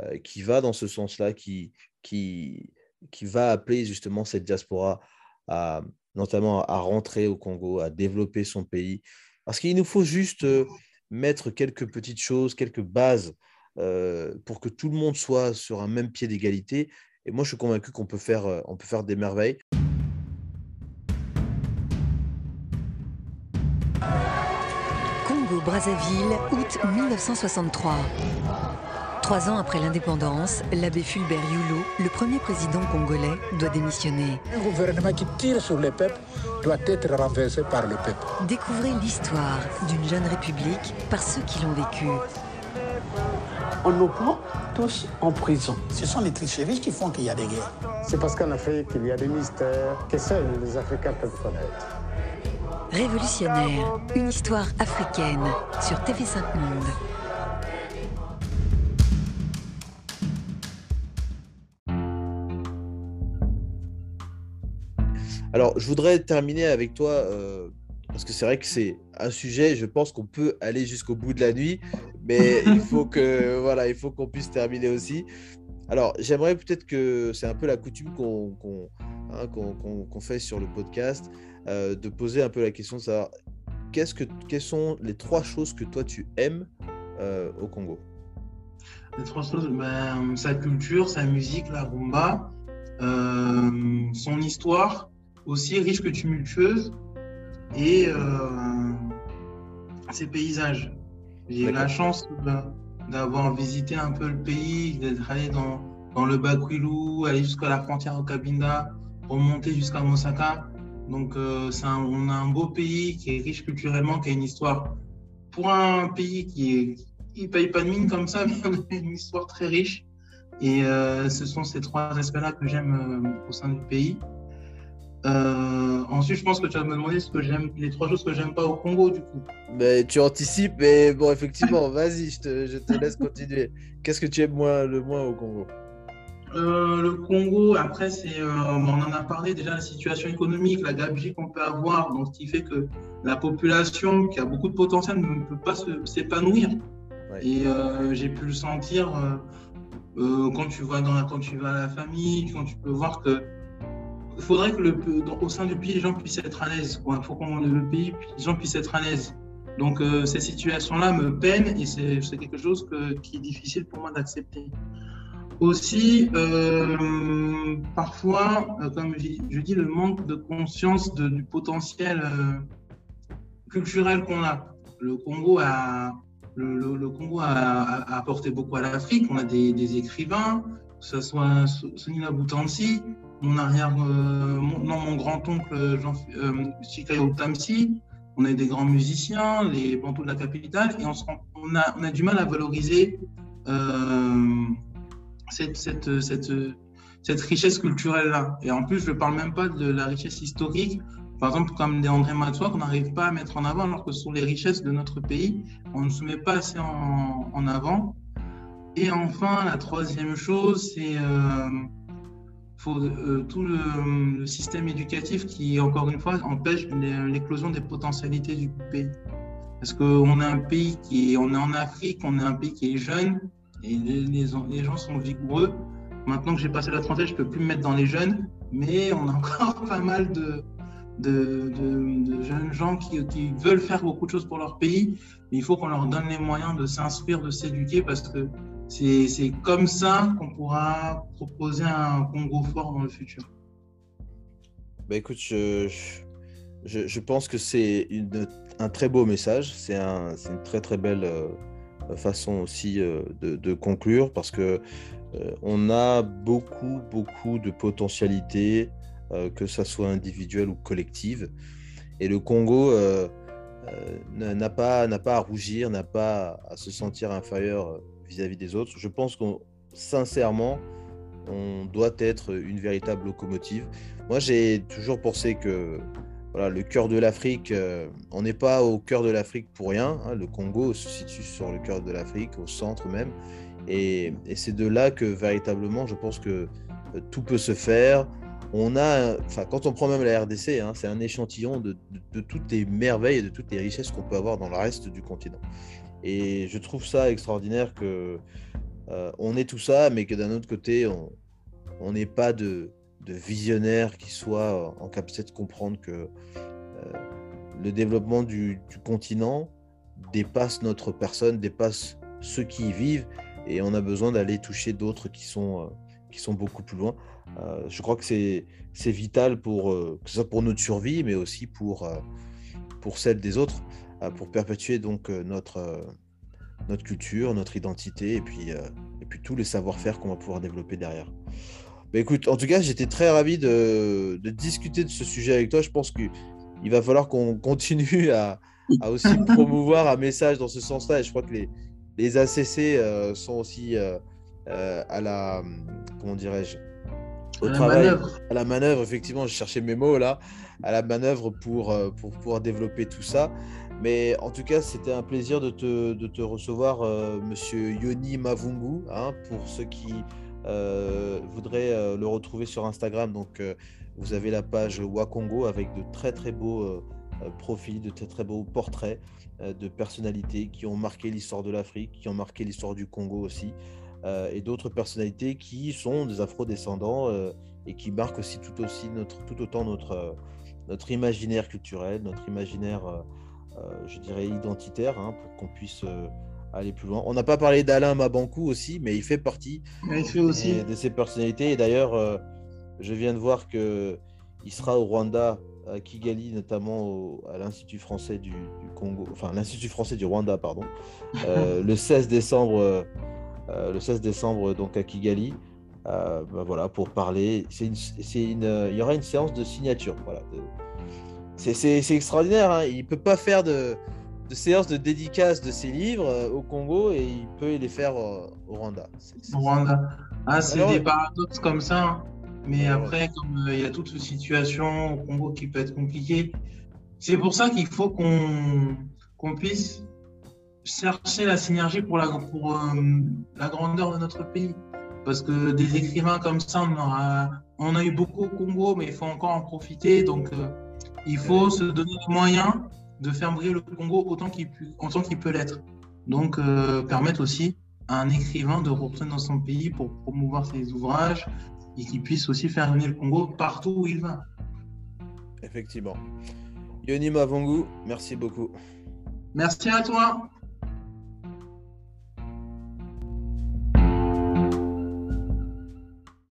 euh, qui va dans ce sens-là, qui, qui, qui va appeler justement cette diaspora à, notamment à rentrer au Congo, à développer son pays. Parce qu'il nous faut juste euh, mettre quelques petites choses, quelques bases pour que tout le monde soit sur un même pied d'égalité et moi, je suis convaincu qu'on peut, peut faire des merveilles. Congo-Brazzaville, août 1963. Trois ans après l'indépendance, l'abbé Fulbert Yulo, le premier président congolais, doit démissionner. Un gouvernement qui tire sur le peuple doit être renversé par le peuple. Découvrez l'histoire d'une jeune république par ceux qui l'ont vécue on nous prend tous en prison. Ce sont les tricheries qui font qu'il y a des guerres. C'est parce qu'en Afrique, il y a des mystères que seuls les Africains peuvent connaître. Révolutionnaire, une histoire africaine sur TV5 Monde. Alors, je voudrais terminer avec toi, euh, parce que c'est vrai que c'est un sujet, je pense qu'on peut aller jusqu'au bout de la nuit, mais *laughs* il faut que voilà, il faut qu'on puisse terminer aussi. Alors, j'aimerais peut-être que c'est un peu la coutume qu'on hein, fait sur le podcast, euh, de poser un peu la question de savoir qu'est-ce que, quelles sont les trois choses que toi tu aimes euh, au Congo? Les trois choses, ben, sa culture, sa musique, la rumba, euh, son histoire, aussi riche que tumultueuse, et ses paysages. J'ai eu la chance d'avoir visité un peu le pays, d'être allé dans, dans le Bakwilou, aller jusqu'à la frontière au Kabinda, remonter jusqu'à Mosaka. Donc, euh, on a un beau pays qui est riche culturellement, qui a une histoire. Pour un pays qui ne paye pas de mine comme ça, *laughs* mais on a une histoire très riche. Et ce sont ces trois aspects-là que j'aime au sein du pays. ensuite, je pense que tu vas me demander ce que j'aime, les trois choses que j'aime pas au Congo, du coup. Mais tu anticipes, mais bon, effectivement, *laughs* vas-y, je te, laisse continuer. Qu'est-ce que tu aimes le moins au Congo? Euh, le Congo, après, c'est, euh, on en a parlé déjà, la situation économique, la gabegie qu'on peut avoir, donc ce qui fait que la population qui a beaucoup de potentiel ne peut pas s'épanouir. Et euh, j'ai pu le sentir quand tu vas dans quand tu vas à la famille, quand tu peux voir que il faudrait que le, au sein du pays, les gens puissent être à l'aise. Il faut qu'on le pays, les gens puissent être à l'aise. Donc ces situations-là me peinent et c'est quelque chose qui est difficile pour moi d'accepter. Aussi, euh, parfois, euh, comme je dis, le manque de conscience du potentiel euh, culturel qu'on a. Le Congo a, le, Congo a, apporté beaucoup à l'Afrique. On a des, écrivains, que ce soit Sonila Boutansi, mon arrière, non, mon grand-oncle Jean Chikayo Tamsi. On a des grands musiciens, les bantous de la capitale, et on, a, on a, du mal à valoriser cette, cette, cette, cette richesse culturelle-là. Et en plus, je ne parle même pas de la richesse historique, par exemple, comme des André Matsois, qu'on n'arrive pas à mettre en avant, alors que ce sont les richesses de notre pays, on ne se met pas assez en, en avant. Et enfin, la troisième chose, c'est euh, euh, tout le, système éducatif qui, encore une fois, empêche l'éclosion des potentialités du pays. Parce qu'on est un pays qui on est en Afrique, on est un pays qui est jeune, les, gens sont vigoureux. Maintenant que j'ai passé la trentaine, je ne peux plus me mettre dans les jeunes, mais on a encore *laughs* pas mal de, jeunes gens qui, veulent faire beaucoup de choses pour leur pays. il faut qu'on leur donne les moyens de s'instruire, de s'éduquer, parce que c'est comme ça qu'on pourra proposer un Congo fort dans le futur. Bah écoute, je, pense que c'est un très beau message. C'est un, une très très belle. Euh, façon aussi euh, de, conclure parce que euh, on a beaucoup, beaucoup de potentialités, euh, que ça soit individuelle ou collective. Et le Congo n'a pas, pas à rougir, n'a pas à se sentir inférieur vis-à-vis des autres. Je pense qu'on, sincèrement, on doit être une véritable locomotive. Moi, j'ai toujours pensé que le cœur de l'Afrique, euh, on n'est pas au cœur de l'Afrique pour rien. Hein. le Congo se situe sur le cœur de l'Afrique, au centre même. Et, c'est de là que véritablement, je pense que euh, tout peut se faire. On a, quand on prend même la RDC, hein, c'est un échantillon de, toutes les merveilles et de toutes les richesses qu'on peut avoir dans le reste du continent. Et je trouve ça extraordinaire que euh, on ait tout ça, mais que d'un autre côté, on n'ait pas de, de visionnaires qui soient en capacité de comprendre que euh, le développement du, continent dépasse notre personne, dépasse ceux qui y vivent, et on a besoin d'aller toucher d'autres qui sont, euh, qui sont beaucoup plus loin. Euh, je crois que c'est vital pour, que ce soit pour notre survie, mais aussi pour, pour celle des autres, pour perpétuer donc notre, notre culture, notre identité, et puis, et puis tous les savoir-faire qu'on va pouvoir développer derrière. Bah, écoute, en tout cas, j'étais très ravi de, discuter de ce sujet avec toi. Je pense qu'il va falloir qu'on *laughs* continue à, aussi *laughs* promouvoir un message dans ce sens-là. Et je crois que les, les ACC euh, sont aussi euh, euh, à la. Comment dirais-je au travail, à la manœuvre, effectivement, je cherchais mes mots là, à la manœuvre pour, pour pouvoir développer tout ça. Mais en tout cas, c'était un plaisir de te, de te recevoir, monsieur Yoni Mavungu, hein, pour ceux qui euh, voudrais euh, le retrouver sur Instagram. Donc, euh, vous avez la page Wakongo avec de très très beaux profils, de très très beaux portraits de personnalités qui ont marqué l'histoire de l'Afrique, qui ont marqué l'histoire du Congo aussi, et d'autres personnalités qui sont des afro-descendants et qui marquent aussi tout, aussi notre, tout autant notre, notre imaginaire culturel, notre imaginaire, je dirais, identitaire, hein, pour qu'on puisse aller plus loin. On n'a pas parlé d'Alain Mabankou aussi, mais il fait partie aussi. de ces personnalités. Et d'ailleurs, euh, je viens de voir que il sera au Rwanda, à Kigali, notamment à l'Institut français du, Congo, enfin l'Institut français du Rwanda, pardon, euh, *laughs* le 16 décembre, euh, le 16 décembre donc à Kigali. Bah, voilà, pour parler. C'est une, une, il y aura une séance de signature. Voilà, c'est extraordinaire. Hein. Il peut pas faire de de séances de dédicace de ses livres euh, au Congo et il peut les faire euh, au Rwanda. Au Rwanda. Ah, c'est des paradoxes comme ça. hein. Mais après, comme euh, il y a toute cette situation au Congo qui peut être compliquée, c'est pour ça qu'il faut qu'on qu'on puisse chercher la synergie pour, la, pour euh, la grandeur de notre pays. Parce que des écrivains comme ça, on, aura- on a eu beaucoup au Congo, mais il faut encore en profiter. Donc, euh, il faut se donner les moyens de faire briller le Congo autant qu'il peut l'être. Donc, euh, permettre aussi à un écrivain de retourner dans son pays pour promouvoir ses ouvrages et qu'il puisse aussi faire venir le Congo partout où il va. Effectivement. Yoni Mavongu, merci beaucoup. Merci à toi.